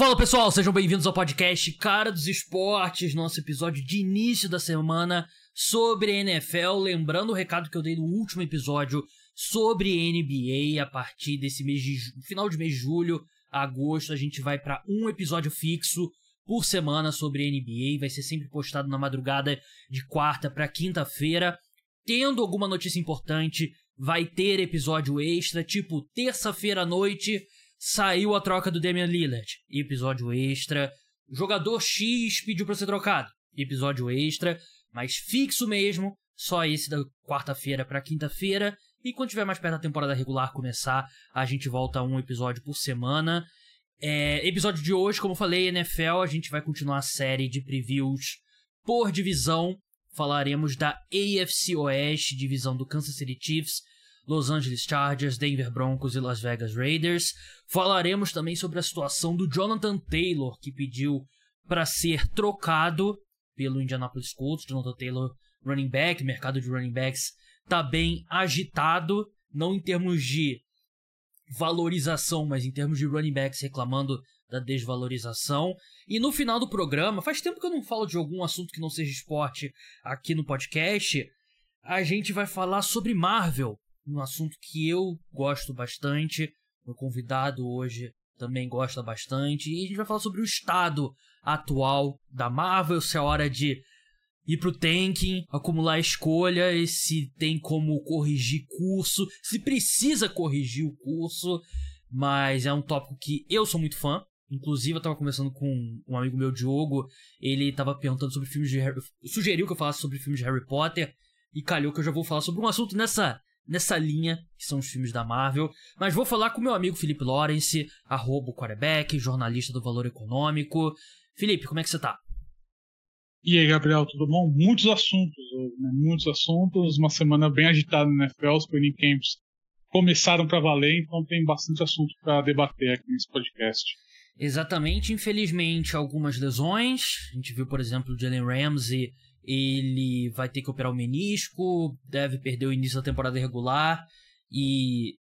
Fala pessoal, sejam bem-vindos ao podcast Cara dos Esportes, nosso episódio de início da semana sobre NFL. Lembrando o recado que eu dei no último episódio sobre NBA, a partir desse mês de final de mês de julho, agosto, a gente vai para um episódio fixo por semana sobre NBA, vai ser sempre postado na madrugada de quarta para quinta-feira. Tendo alguma notícia importante, vai ter episódio extra, tipo terça-feira à noite saiu a troca do Damian Lillard. Episódio extra. Jogador X pediu para ser trocado. Episódio extra. Mas fixo mesmo. Só esse da quarta-feira para quinta-feira. E quando tiver mais perto da temporada regular começar, a gente volta a um episódio por semana. É, episódio de hoje, como eu falei, NFL, a gente vai continuar a série de previews por divisão. Falaremos da AFC Oeste, divisão do Kansas City Chiefs, Los Angeles Chargers, Denver Broncos e Las Vegas Raiders. Falaremos também sobre a situação do Jonathan Taylor, que pediu para ser trocado pelo Indianapolis Colts. Jonathan Taylor, running back, mercado de running backs está bem agitado, não em termos de valorização, mas em termos de running backs reclamando da desvalorização. E no final do programa, faz tempo que eu não falo de algum assunto que não seja esporte aqui no podcast, a gente vai falar sobre Marvel um assunto que eu gosto bastante. Meu convidado hoje também gosta bastante. E a gente vai falar sobre o estado atual da Marvel, se é hora de ir pro tanking, acumular escolhas, se tem como corrigir curso, se precisa corrigir o curso. Mas é um tópico que eu sou muito fã. Inclusive, eu tava conversando com um amigo meu, Diogo. Ele tava perguntando sobre filmes de Harry... Sugeriu que eu falasse sobre filmes de Harry Potter. E calhou que eu já vou falar sobre um assunto nessa nessa linha, que são os filmes da Marvel. Mas vou falar com meu amigo Felipe Lawrence, arroba quarterback, jornalista do Valor Econômico. Felipe, como é que você tá? E aí, Gabriel, tudo bom? Muitos assuntos né? Muitos assuntos. Uma semana bem agitada na NFL, os training camps começaram para valer, então tem bastante assunto para debater aqui nesse podcast. Exatamente, infelizmente, algumas lesões. A gente viu, por exemplo, o Jalen Ramsey ele vai ter que operar o menisco, deve perder o início da temporada regular e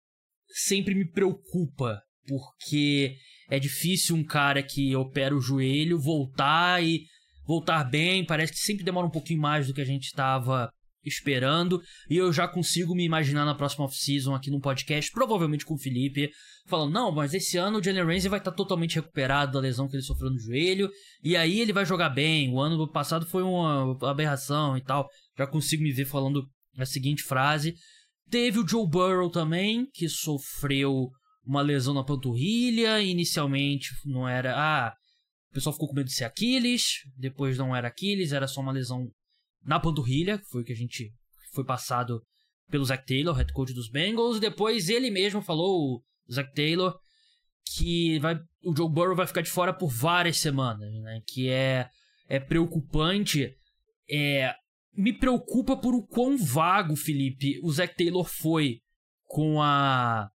sempre me preocupa porque é difícil um cara que opera o joelho voltar e voltar bem, parece que sempre demora um pouquinho mais do que a gente estava esperando. E eu já consigo me imaginar na próxima off-season aqui no podcast, provavelmente com o Felipe, falando: não, mas esse ano o Jalen Ramsey vai estar tá totalmente recuperado da lesão que ele sofreu no joelho, e aí ele vai jogar bem. O ano passado foi uma aberração e tal. Já consigo me ver falando a seguinte frase. Teve o Joe Burrow também, que sofreu uma lesão na panturrilha. Inicialmente não era. Ah, o pessoal ficou com medo de ser Aquiles. Depois não era Aquiles, era só uma lesão na panturrilha, foi o que a gente foi passado pelo Zach Taylor, head coach dos Bengals. Depois ele mesmo falou, o Zach Taylor, que vai, o Joe Burrow vai ficar de fora por várias semanas, né? Que é, é preocupante. É, me preocupa por o quão vago, Felipe, o Zach Taylor foi com a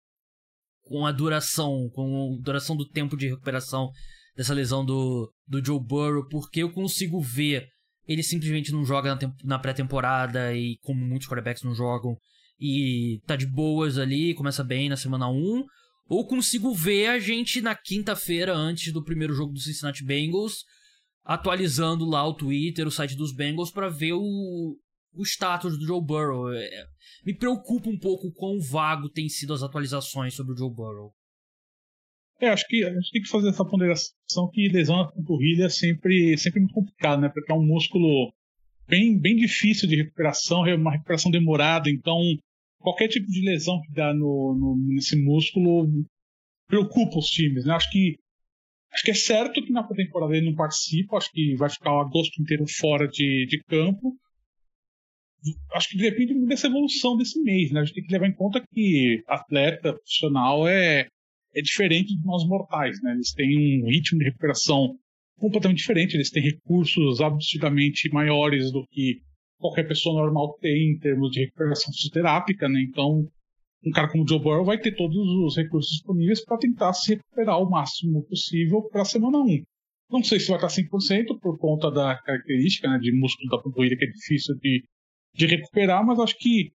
com a duração, com a duração do tempo de recuperação dessa lesão do, do Joe Burrow, porque eu consigo ver ele simplesmente não joga na, na pré-temporada e como muitos quarterbacks não jogam e tá de boas ali, começa bem na semana 1, ou consigo ver a gente na quinta-feira antes do primeiro jogo do Cincinnati Bengals atualizando lá o Twitter, o site dos Bengals para ver o, o status do Joe Burrow. É, me preocupa um pouco o quão vago tem sido as atualizações sobre o Joe Burrow. É, acho que a gente tem que fazer essa ponderação que lesão na panturrilha é sempre, sempre muito complicado, né? Porque é um músculo bem, bem difícil de recuperação, é uma recuperação demorada, então qualquer tipo de lesão que dá no, no, nesse músculo preocupa os times, né? Acho que acho que é certo que na temporada ele não participa, acho que vai ficar o agosto inteiro fora de, de campo. Acho que depende dessa evolução desse mês, né? A gente tem que levar em conta que atleta profissional é é diferente de nós mortais, né? Eles têm um ritmo de recuperação completamente diferente, eles têm recursos absurdamente maiores do que qualquer pessoa normal tem em termos de recuperação fisioterápica, né? Então, um cara como o Joe Burrow vai ter todos os recursos disponíveis para tentar se recuperar o máximo possível para a semana 1. Não sei se vai estar 100% por conta da característica né, de músculo da panturrilha que é difícil de, de recuperar, mas acho que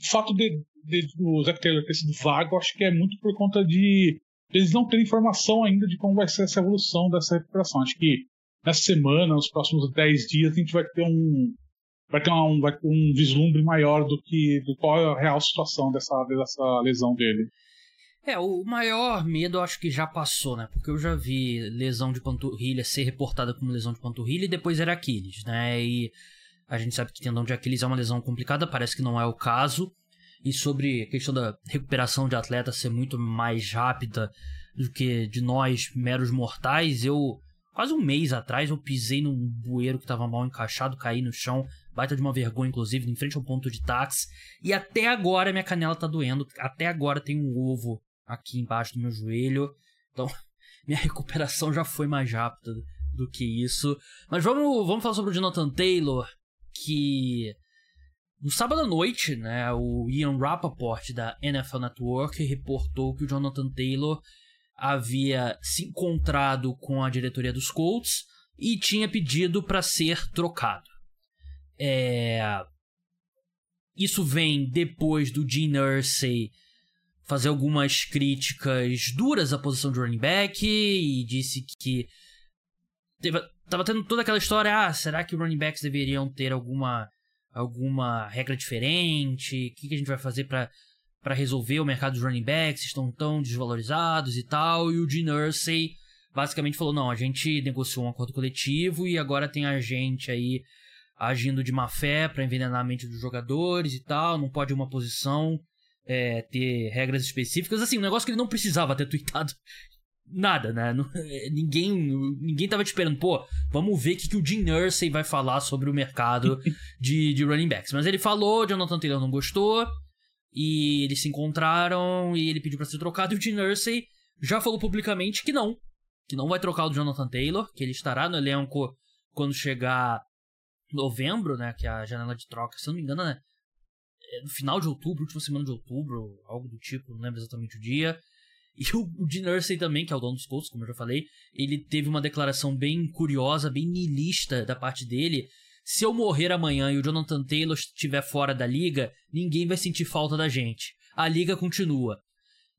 o fato de, de, do Zac Taylor ter sido vago, acho que é muito por conta de eles não têm informação ainda de como vai ser essa evolução dessa recuperação. Acho que nessa semana, nos próximos 10 dias, a gente vai ter um vai ter um, vai ter um vislumbre maior do que do qual é a real situação dessa, dessa lesão dele. É, o maior medo eu acho que já passou, né? Porque eu já vi lesão de panturrilha ser reportada como lesão de panturrilha e depois era Aquiles, né? E a gente sabe que tendão de Aquiles é uma lesão complicada, parece que não é o caso. E sobre a questão da recuperação de atleta ser muito mais rápida do que de nós, meros mortais, eu quase um mês atrás eu pisei num bueiro que estava mal encaixado, caí no chão, baita de uma vergonha, inclusive, em frente ao ponto de táxi. E até agora minha canela tá doendo, até agora tem um ovo aqui embaixo do meu joelho. Então, minha recuperação já foi mais rápida do que isso. Mas vamos, vamos falar sobre o Jonathan Taylor, que no sábado à noite, né, o Ian Rappaport da NFL Network reportou que o Jonathan Taylor havia se encontrado com a diretoria dos Colts e tinha pedido para ser trocado. É... Isso vem depois do Gene Irsay fazer algumas críticas duras à posição de running back e disse que teve, tava tendo toda aquela história, ah, será que running backs deveriam ter alguma alguma regra diferente? O que, que a gente vai fazer para para resolver o mercado dos running backs, estão tão desvalorizados e tal, e o Gene Irsay basicamente falou, não, a gente negociou um acordo coletivo e agora tem a gente aí agindo de má fé para envenenar a mente dos jogadores e tal, não pode uma posição é, ter regras específicas. Assim, um negócio que ele não precisava ter tweetado nada, né? ninguém, ninguém tava te esperando, pô, vamos ver o que, que o Gene Irsay vai falar sobre o mercado de, de running backs. Mas ele falou, Jonathan Taylor não gostou, e eles se encontraram e ele pediu para ser trocado. E o Gene Irsay já falou publicamente que não, que não vai trocar o Jonathan Taylor, que ele estará no elenco quando chegar novembro, né? Que é a janela de troca, se não me engano, né? É no final de outubro, última semana de outubro, algo do tipo, não lembro exatamente o dia. E o, o Gene também, que é o dono dos Colts, como eu já falei, ele teve uma declaração bem curiosa, bem niilista da parte dele. Se eu morrer amanhã e o Jonathan Taylor estiver fora da liga, ninguém vai sentir falta da gente. A liga continua.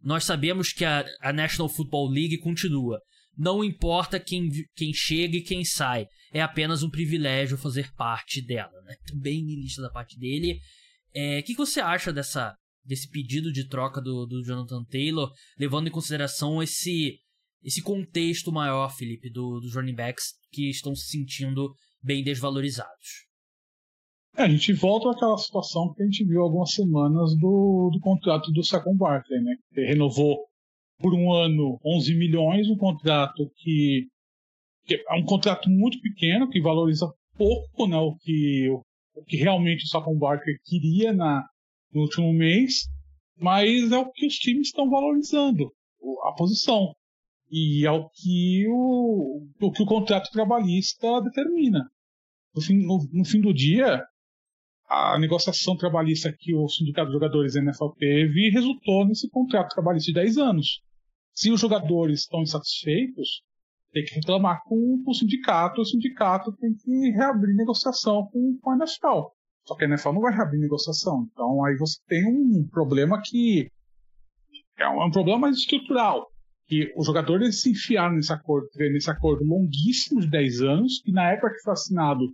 Nós sabemos que a, a National Football League continua. Não importa quem, quem chega e quem sai. É apenas um privilégio fazer parte dela. Né? Bem niilista da parte dele. O é, que, que você acha dessa, desse pedido de troca do, do Jonathan Taylor, levando em consideração esse esse contexto maior, Felipe, do, dos running backs que estão se sentindo bem desvalorizados. É, a gente volta àquela situação que a gente viu algumas semanas do, do contrato do Saquon Barkley, né? Que renovou por um ano 11 milhões, um contrato que, que, é um contrato muito pequeno, que valoriza pouco né, o, que, o, o que realmente o Saquon Barkley queria na, no último mês, mas é o que os times estão valorizando, a posição. E é o que o, o, que o contrato trabalhista determina. No fim, no, no fim do dia, a negociação trabalhista que o Sindicato de Jogadores NFL teve resultou nesse contrato trabalhista de 10 anos. Se os jogadores estão insatisfeitos, tem que reclamar com, com o sindicato, o sindicato tem que reabrir negociação com, com a NFL. Só que a NFL não vai reabrir negociação. Então aí você tem um problema que é um, é problema mais estrutural que os jogadores se enfiaram nesse acordo, nesse acordo longuíssimo de 10 anos, e na época que foi assinado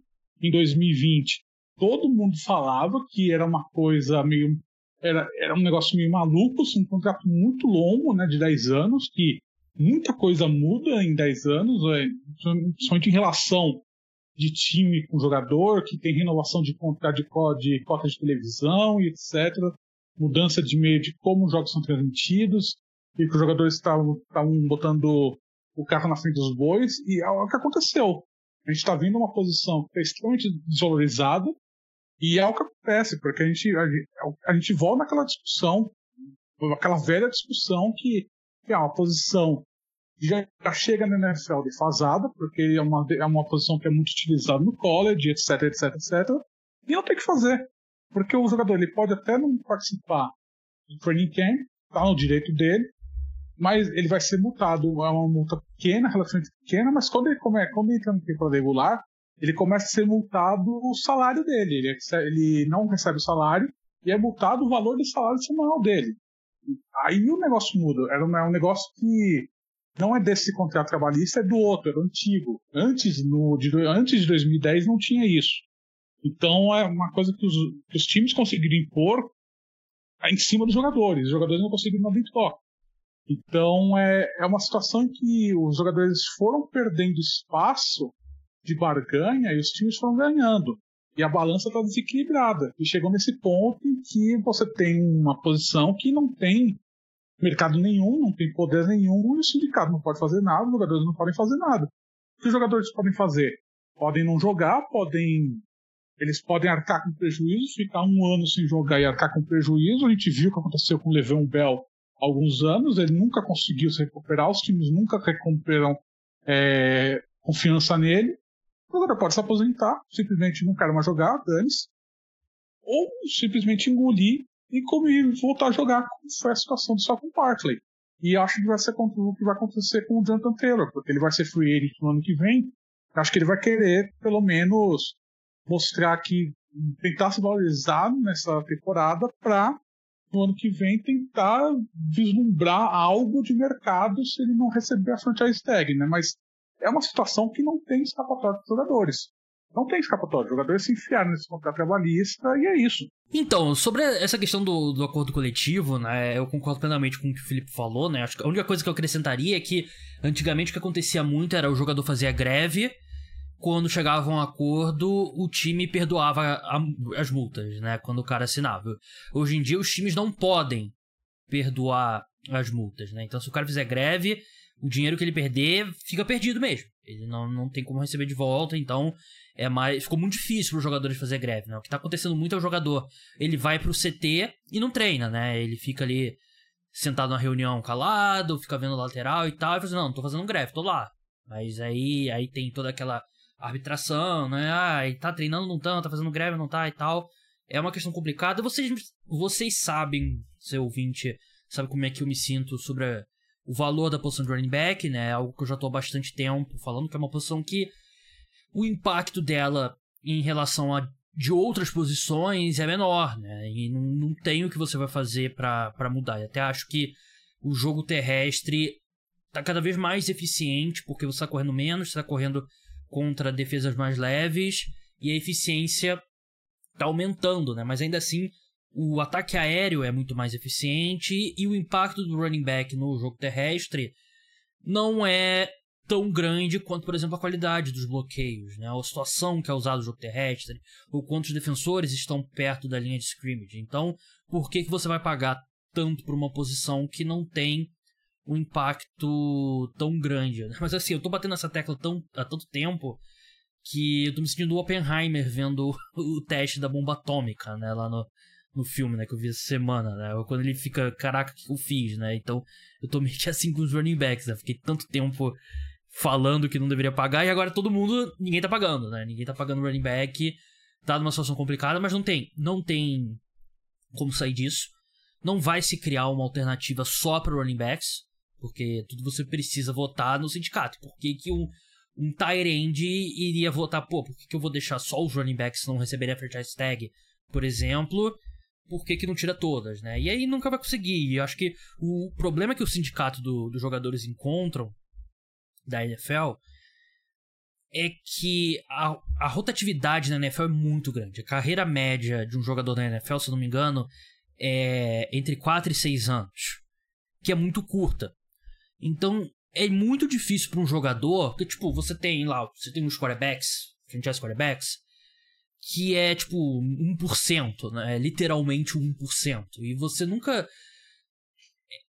em 2020, todo mundo falava que era uma coisa meio. Era, era um negócio meio maluco, assim, um contrato muito longo, né, de 10 anos, que muita coisa muda em 10 anos, é, principalmente em relação de time com jogador, que tem renovação de contrato de, de cota de televisão e etc. Mudança de meio de como os jogos são transmitidos, e que os jogadores estavam botando o carro na frente dos bois, e é o que aconteceu. A gente está vindo uma posição que está extremamente desvalorizada, e é o que acontece, porque a gente, a, a gente volta naquela discussão, aquela velha discussão que, que é uma posição já, chega na NFL defasada, porque é uma, é uma posição que é muito utilizada no college, etc, etc, etc, e não tem que fazer. Porque o jogador ele pode até não participar do training camp, está no direito dele, mas ele vai ser multado. É uma multa pequena, relativamente pequena, mas quando ele, come, quando ele entra no temporada regular, ele começa a ser multado o salário dele. Ele, ele não recebe o salário e é multado o valor do salário semanal dele. Aí o negócio muda. É um negócio que não é desse contrato trabalhista, é do outro, era antigo. Antes, no, de, antes de 2010 não tinha isso. Então é uma coisa que os, que os times conseguiram impor em cima dos jogadores. Os jogadores não conseguiram dar toque. Então é, é uma situação em que os jogadores foram perdendo espaço de barganha e os times foram ganhando. E a balança está desequilibrada. E chegou nesse ponto em que você tem uma posição que não tem mercado nenhum, não tem poder nenhum, e o sindicato não pode fazer nada, os jogadores não podem fazer nada. O que os jogadores podem fazer? Podem não jogar, podem. Eles podem arcar com prejuízo, ficar um ano sem jogar e arcar com prejuízo. A gente viu o que aconteceu com o Levão Bell há alguns anos, ele nunca conseguiu se recuperar, os times nunca recuperam é, confiança nele. O jogador pode se aposentar, simplesmente não quero mais jogar, dane-se. Ou simplesmente engolir e comer, voltar a jogar, como foi a situação do Salcon Barkley. E acho que vai ser o que vai acontecer com o Jonathan Taylor, porque ele vai ser free agent no ano que vem. Acho que ele vai querer, pelo menos, mostrar que tentar se valorizar nessa temporada para no ano que vem tentar vislumbrar algo de mercado se ele não receber a franchise tag, né? Mas é uma situação que não tem escapatória dos jogadores. Não tem escapatória. Os jogadores se enfiaram nesse contrato trabalhista e é isso. Então, sobre essa questão do, do acordo coletivo, né, eu concordo plenamente com o que o Felipe falou, né? Acho que a única coisa que eu acrescentaria é que antigamente o que acontecia muito era o jogador fazer greve, quando chegava um acordo, o time perdoava a, as multas, né? Quando o cara assinava. Hoje em dia os times não podem perdoar as multas, né? Então se o cara fizer greve, o dinheiro que ele perder fica perdido mesmo. Ele não, não tem como receber de volta, então é mais ficou muito difícil para os jogadores fazer greve, né? O que está acontecendo muito é o jogador, ele vai para o CT e não treina, né? Ele fica ali sentado na reunião calado, fica vendo lateral e tal, e fala assim, não, tô fazendo greve, tô lá. Mas aí aí tem toda aquela arbitração, né? Ah, ele tá treinando, não tá, tá fazendo greve, não tá e tal. É uma questão complicada. Vocês vocês sabem, seu ouvinte, sabe como é que eu me sinto sobre o valor da posição de running back, né? É algo que eu já tô há bastante tempo falando, que é uma posição que o impacto dela em relação a de outras posições é menor, né? E não, não tem o que você vai fazer para mudar. E até acho que o jogo terrestre tá cada vez mais eficiente, porque você tá correndo menos, você tá correndo contra defesas mais leves, e a eficiência tá aumentando, né? Mas ainda assim, o ataque aéreo é muito mais eficiente e o impacto do running back no jogo terrestre não é tão grande quanto, por exemplo, a qualidade dos bloqueios, né? a situação que é usada no jogo terrestre, ou quantos defensores estão perto da linha de scrimmage. Então, por que, que você vai pagar tanto por uma posição que não tem um impacto tão grande? Mas assim, eu tô batendo essa tecla tão, há tanto tempo que eu tô me sentindo Oppenheimer vendo o teste da bomba atômica, né, lá no, no filme, né, que eu vi essa semana, né, quando ele fica, caraca, o que eu fiz, né, então eu tô meio assim com os running backs, né, fiquei tanto tempo falando que não deveria pagar e agora todo mundo, ninguém tá pagando, né? Ninguém tá pagando running back, tá numa situação complicada, mas não tem, não tem como sair disso. Não vai se criar uma alternativa só para running backs, porque tudo você precisa votar no sindicato. Por que, que um, um end iria votar, pô, por que, que eu vou deixar só os running backs não receberem a franchise tag, por exemplo? Por que, que não tira todas, né? E aí nunca vai conseguir. E eu acho que o problema que o sindicato do, dos jogadores encontram da NFL é que a, a, rotatividade na NFL é muito grande. A carreira média de um jogador da NFL, se não me engano, é entre 4 e 6 anos, que é muito curta. Então, é muito difícil para um jogador, porque, tipo, você tem lá, você tem uns quarterbacks, franchise quarterbacks, que é, tipo, 1%, né? É literalmente 1%. E você nunca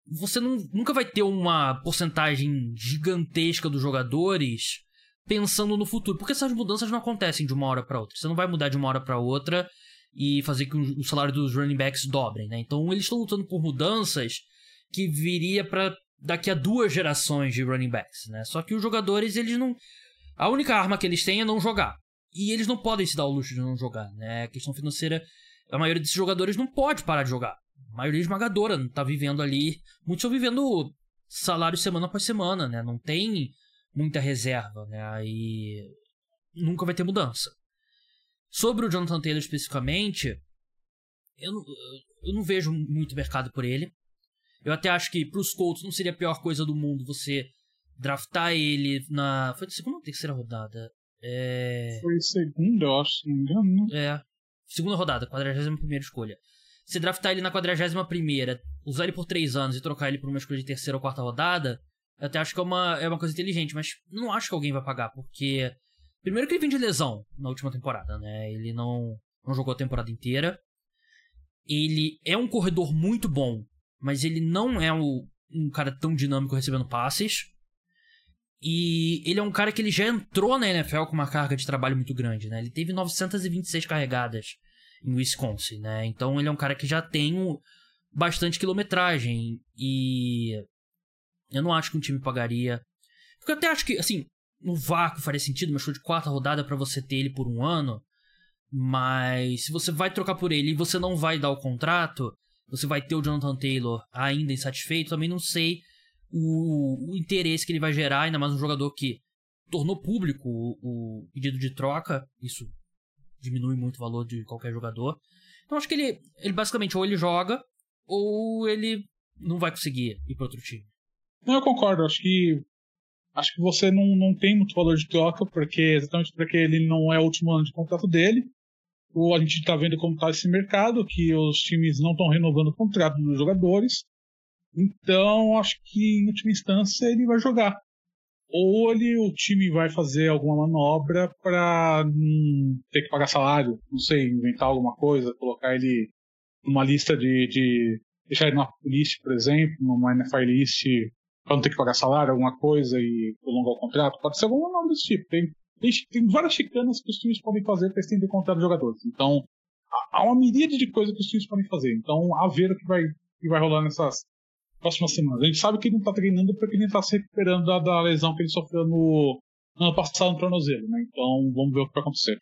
você não, nunca vai ter uma porcentagem gigantesca dos jogadores pensando no futuro, porque essas mudanças não acontecem de uma hora para outra. Você não vai mudar de uma hora para outra e fazer que o salário dos running backs dobrem, né? Então eles estão lutando por mudanças que viria para daqui a duas gerações de running backs, né? Só que os jogadores, eles não a única arma que eles têm é não jogar. E eles não podem se dar o luxo de não jogar, né? A questão financeira, a maioria desses jogadores não pode parar de jogar a maioria esmagadora não tá vivendo ali. Muitos estão vivendo salário semana após semana, né? Não tem muita reserva, né? Aí nunca vai ter mudança. Sobre o Jonathan Taylor especificamente, eu, eu não vejo muito mercado por ele. Eu até acho que pros Colts não seria a pior coisa do mundo você draftar ele na. Foi a segunda ou terceira rodada? É. Foi segunda, eu acho, se não me engano. Né? É. Segunda rodada, 41 primeira escolha. Se draftar ele na 41 primeira, usar ele por três anos e trocar ele por uma escolha de terceira ou quarta rodada, eu até acho que é uma, é uma coisa inteligente, mas não acho que alguém vai pagar, porque. Primeiro que ele vem de lesão na última temporada, né? Ele não, não jogou a temporada inteira. Ele é um corredor muito bom, mas ele não é um, um cara tão dinâmico recebendo passes. E ele é um cara que ele já entrou na NFL com uma carga de trabalho muito grande, né? Ele teve 926 carregadas em Wisconsin, né? Então ele é um cara que já tem bastante quilometragem e eu não acho que um time pagaria. Eu até acho que, assim, no vácuo faria sentido, uma show de quarta rodada para você ter ele por um ano. Mas se você vai trocar por ele e você não vai dar o contrato, você vai ter o Jonathan Taylor ainda insatisfeito, também não sei o, o interesse que ele vai gerar, ainda mais um jogador que tornou público o, o pedido de troca. Isso diminui muito o valor de qualquer jogador. Então acho que ele, ele basicamente ou ele joga ou ele não vai conseguir ir para outro time. Não, eu concordo. Acho que acho que você não, não tem muito valor de troca, porque exatamente porque ele não é o último ano de contrato dele. Ou a gente está vendo como está esse mercado, que os times não estão renovando o contrato dos jogadores. Então, acho que em última instância ele vai jogar. Ou ele, o time vai fazer alguma manobra para não ter que pagar salário, não sei, inventar alguma coisa, colocar ele numa lista de, de deixar ele numa list, por exemplo, numa NFL list para não ter que pagar salário, alguma coisa e prolongar o contrato. Pode ser alguma nome desse tipo. Tem, tem, várias chicanas que os times podem fazer para estender o contrato jogadores. Então, há uma miríade de coisas que os times podem fazer. Então, a ver o que vai, que vai rolar nessas próximas semanas. A gente sabe que ele não está treinando porque ele está se recuperando da, da, lesão que ele sofreu no, no ano passado no tornozelo. Né? Então, vamos ver o que vai acontecer.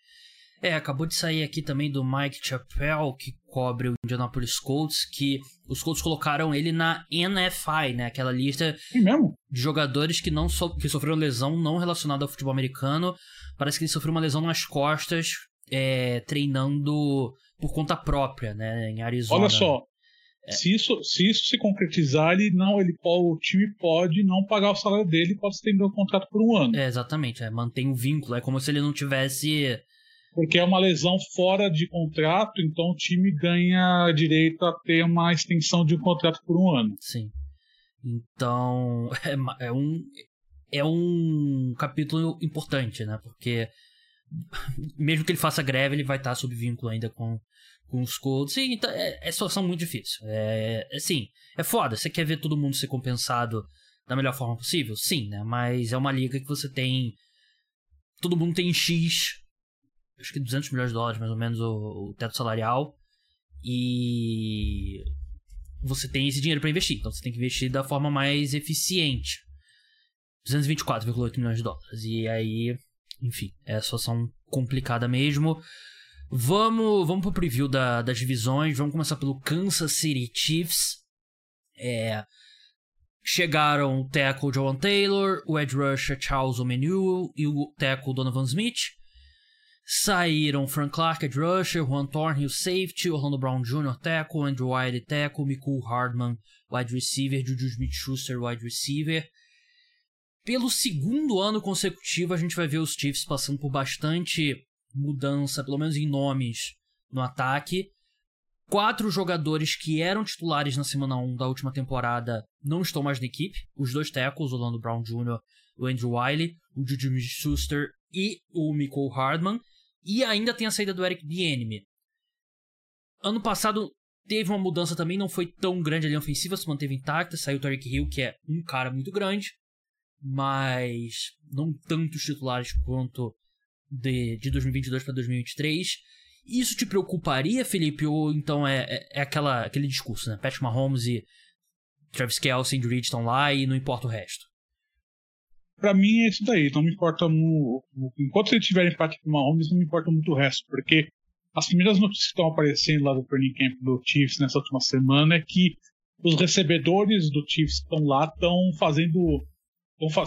É, acabou de sair aqui também do Mike Chappell, que cobre o Indianapolis Colts, que os Colts colocaram ele na NFI, né? Aquela lista de jogadores que não so que sofreram lesão não relacionada ao futebol americano. Parece que ele sofreu uma lesão nas costas, é, treinando por conta própria, né? Em Arizona. Olha só, é. Se, isso, se isso se concretizar, ele não, ele o time pode não pagar o salário dele, pode estender o contrato por um ano. É, exatamente, é, mantém o vínculo, é como se ele não tivesse porque é uma lesão fora de contrato, então o time ganha direito a ter uma extensão de um contrato por um ano. Sim. Então, é, é um, é um capítulo importante, né? Porque mesmo que ele faça greve, ele vai estar sob vínculo ainda com, os Colts. Sim, então é, é situação muito difícil. É, é, sim, é foda. Você quer ver todo mundo ser compensado da melhor forma possível? Sim, né? Mas é uma liga que você tem. Todo mundo tem X acho que 200 milhões de dólares, mais ou menos, o, o teto salarial. E você tem esse dinheiro para investir. Então você tem que investir da forma mais eficiente. 224,8 milhões de dólares. E aí, enfim, é a situação complicada mesmo. Vamos, vamos pro preview da, das divisões. Vamos começar pelo Kansas City Chiefs. É, chegaram o tackle Joan Taylor, o edge rusher Charles Omenu e o tackle Donovan Smith. Saíram Frank Clark, Ed Rusher, Juan Thornhill, safety, Orlando Brown Jr., tackle, Andrew White, tackle, Michael Hardman, wide receiver, Juju Smith-Schuster, wide receiver. Pelo segundo ano consecutivo, a gente vai ver os Chiefs passando por bastante mudança, pelo menos em nomes, no ataque. Quatro jogadores que eram titulares na semana 1 da última temporada não estão mais na equipe. Os dois tackles, Orlando Brown Jr., o Andrew Wiley, o Juju Smith-Schuster e o Michael Hardman. E ainda tem a saída do Eric Bieniemy. Ano passado teve uma mudança também, não foi tão grande a linha ofensiva, se manteve intacta. Saiu o Tarek Hill, que é um cara muito grande, mas não tantos titulares quanto de, de 2022 para 2023. Isso te preocuparia, Felipe? Ou então é, é, é, aquela, aquele discurso, né? Patrick Mahomes e Travis Kelce e Reed estão lá e não importa o resto para mim é isso daí. Não me importa muito. Enquanto ele tiver empate com o Mahomes, não me importa muito o resto. Porque as primeiras notícias que estão aparecendo lá do training camp do Chiefs nessa última semana é que os recebedores do Chiefs que estão lá estão fazendo.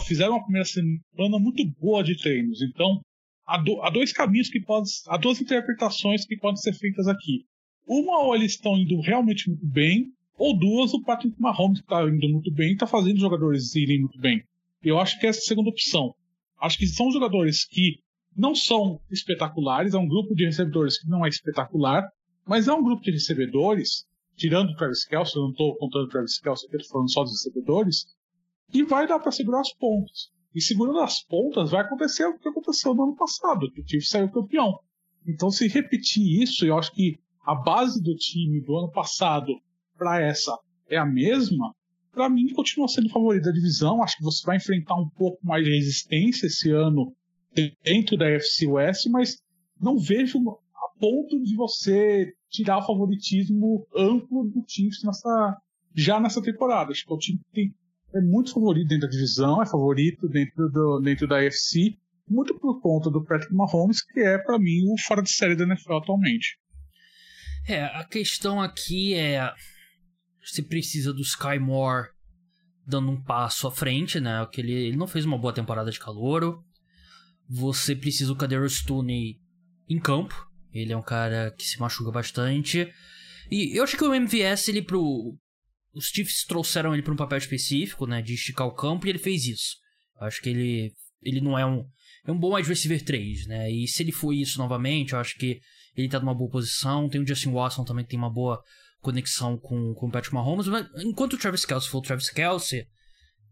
Fizeram uma primeira semana muito boa de treinos. Então, há, do, há dois caminhos que podem. Há duas interpretações que podem ser feitas aqui. Uma, ou eles estão indo realmente muito bem, ou duas, o Patrick Mahomes está indo muito bem e está fazendo os jogadores irem muito bem. Eu acho que essa é a segunda opção. Acho que são jogadores que não são espetaculares, é um grupo de recebedores que não é espetacular, mas é um grupo de recebedores, tirando o Travis Kelce, eu não estou contando o Travis Kelce, estou falando só dos recebedores, que vai dar para segurar as pontas. E segurando as pontas, vai acontecer o que aconteceu no ano passado, que o Chiefs saiu campeão. Então, se repetir isso, eu acho que a base do time do ano passado para essa é a mesma, para mim continua sendo favorito da divisão. Acho que você vai enfrentar um pouco mais de resistência esse ano dentro da FC West, mas não vejo a ponto de você tirar o favoritismo amplo do Chiefs nessa, já nessa temporada. Acho que o time tem, é muito favorito dentro da divisão, é favorito dentro, do, dentro da FC, muito por conta do Patrick Mahomes, que é, para mim, o fora de série da NFL atualmente. É, a questão aqui é você precisa do Sky Moore dando um passo à frente, né? Que ele, ele não fez uma boa temporada de calouro. Você precisa do Kader Stone em campo. Ele é um cara que se machuca bastante. E eu acho que o MVS, ele pro. Os Chiefs trouxeram ele para um papel específico, né? De esticar o campo e ele fez isso. Eu acho que ele. Ele não é um. É um bom wide receiver 3, né? E se ele for isso novamente, eu acho que ele tá numa boa posição. Tem o Justin Watson também que tem uma boa conexão com, com o Patrick Mahomes. Mas enquanto o Travis Kelsey for o Travis Kelsey,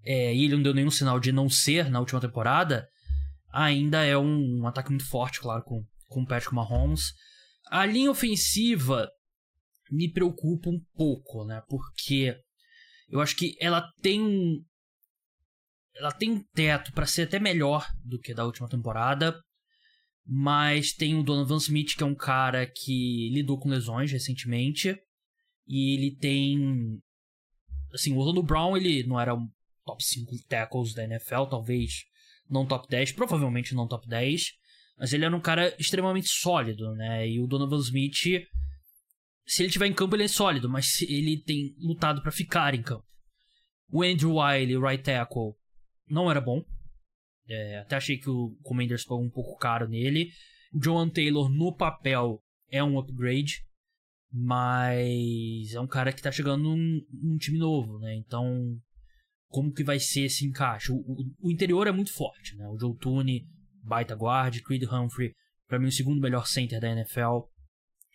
é, e ele não deu nenhum sinal de não ser na última temporada, ainda é um, um ataque muito forte, claro, com, com o Patrick Mahomes. A linha ofensiva me preocupa um pouco, né? Porque eu acho que ela tem ela tem um teto para ser até melhor do que da última temporada, mas tem o Donovan Smith que é um cara que lidou com lesões recentemente e ele tem. Assim, o Orlando Brown, ele não era um top 5 tackles da NFL, talvez não top 10, provavelmente não top 10. Mas ele era um cara extremamente sólido, né? E o Donovan Smith, se ele tiver em campo, ele é sólido, mas ele tem lutado para ficar em campo. O Andrew Wiley, right tackle, não era bom. É, até achei que o Commanders pagou um pouco caro nele. John Taylor, no papel, é um upgrade. Mas é um cara que tá chegando num, num time novo, né? Então, como que vai ser esse encaixe? O, o, o interior é muito forte, né? O Joe Tooney, baita guard, Creed Humphrey, para mim o segundo melhor center da NFL.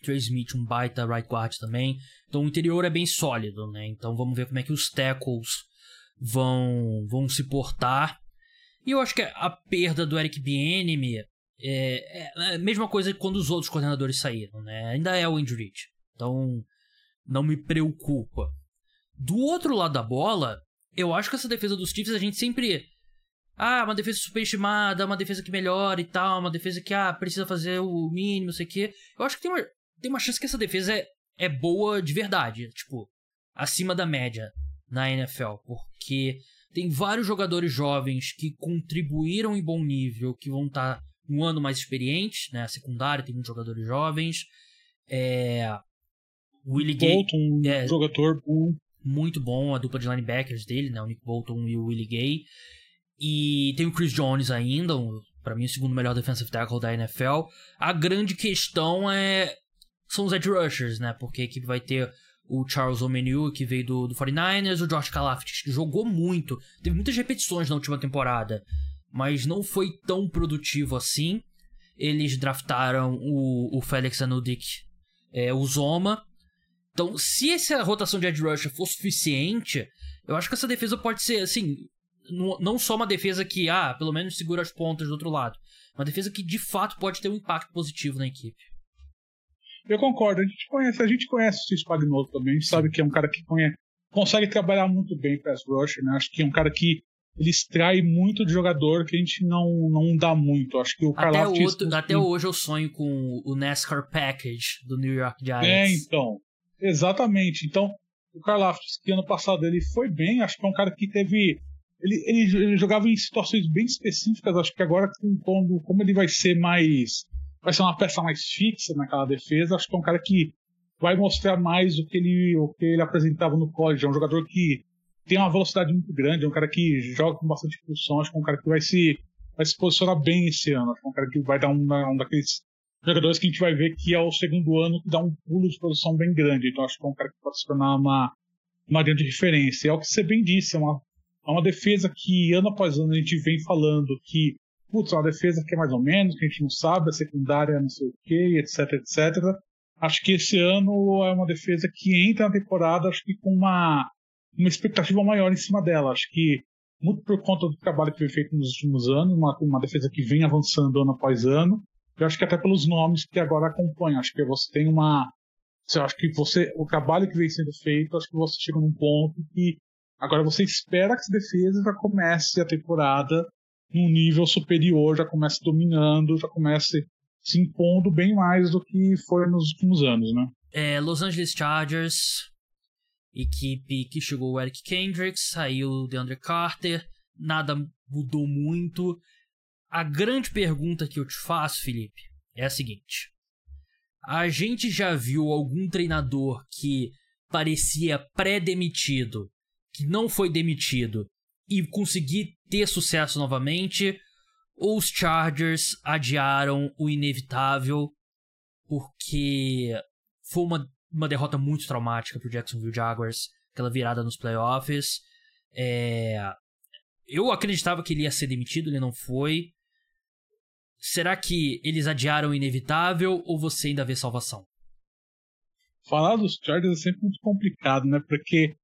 Trey Smith, um baita right guard também. Então o interior é bem sólido, né? Então vamos ver como é que os tackles vão, vão se portar. E eu acho que a perda do Eric Bieniemy é, é a mesma coisa que quando os outros coordenadores saíram, né? Ainda é o Reid. Então, não me preocupa. Do outro lado da bola, eu acho que essa defesa dos Chiefs a gente sempre. Ah, uma defesa superestimada, uma defesa que melhora e tal, uma defesa que ah, precisa fazer o mínimo, sei o quê. Eu acho que tem uma, tem uma chance que essa defesa é, é boa de verdade, tipo, acima da média na NFL, porque tem vários jogadores jovens que contribuíram em bom nível, que vão estar tá um ano mais experientes, né? A secundária tem muitos jogadores jovens. É, Willie Gay. Bolton, é, jogador bom. Muito bom, a dupla de linebackers dele, né? O Nick Bolton e o Willie Gay. E tem o Chris Jones ainda, para mim o segundo melhor defensive tackle da NFL. A grande questão é são os edge rushers, né? Porque a equipe vai ter o Charles Omeniu, que veio do, do 49ers, o Josh Kalafdis, que jogou muito, teve muitas repetições na última temporada, mas não foi tão produtivo assim. Eles draftaram o, o Felix Anudik, é, o Zoma, então, se essa rotação de edge rusher for suficiente, eu acho que essa defesa pode ser, assim, não só uma defesa que, ah, pelo menos segura as pontas do outro lado. Uma defesa que, de fato, pode ter um impacto positivo na equipe. Eu concordo. A gente conhece, a gente conhece o Spagnuolo também. A gente sabe que é um cara que conhece, consegue trabalhar muito bem pass rusher, né? Acho que é um cara que ele extrai muito de jogador que a gente não, não dá muito. Acho que o até, outro, até hoje eu sonho com o NASCAR Package do New York Giants. É, então. Exatamente. Então, o Karlaftis, que ano passado ele foi bem, acho que é um cara que teve. Ele, ele, ele jogava em situações bem específicas, acho que agora, como, como ele vai ser mais. Vai ser uma peça mais fixa naquela defesa, acho que é um cara que vai mostrar mais o que ele, o que ele apresentava no college. É um jogador que tem uma velocidade muito grande, é um cara que joga com bastante pulsão, acho que é um cara que vai se, vai se posicionar bem esse ano, acho que é um cara que vai dar um, um daqueles jogadores que a gente vai ver que é o segundo ano que dá um pulo de produção bem grande. Então acho que é um cara que pode se tornar uma, uma linha de referência. É o que você bem disse, é uma, é uma defesa que ano após ano a gente vem falando que, putz, uma defesa que é mais ou menos, que a gente não sabe, a secundária não sei o que, etc, etc. Acho que esse ano é uma defesa que entra na temporada, acho que com uma, uma expectativa maior em cima dela. Acho que muito por conta do trabalho que foi feito nos últimos anos, uma, uma defesa que vem avançando ano após ano. Eu acho que até pelos nomes que agora acompanham. Acho que você tem uma. Eu acho que você. O trabalho que vem sendo feito, acho que você chega num ponto que agora você espera que essa defesa já comece a temporada num nível superior, já comece dominando, já comece se impondo bem mais do que foi nos últimos anos, né? É, Los Angeles Chargers, equipe que chegou o Eric Kendricks, saiu o DeAndre Carter, nada mudou muito. A grande pergunta que eu te faço, Felipe, é a seguinte: a gente já viu algum treinador que parecia pré-demitido, que não foi demitido e conseguir ter sucesso novamente? Ou os Chargers adiaram o inevitável porque foi uma, uma derrota muito traumática pro Jacksonville Jaguars, aquela virada nos playoffs. É... Eu acreditava que ele ia ser demitido, ele não foi. Será que eles adiaram o inevitável ou você ainda vê salvação? Falar dos Chargers é sempre muito complicado, né? Porque,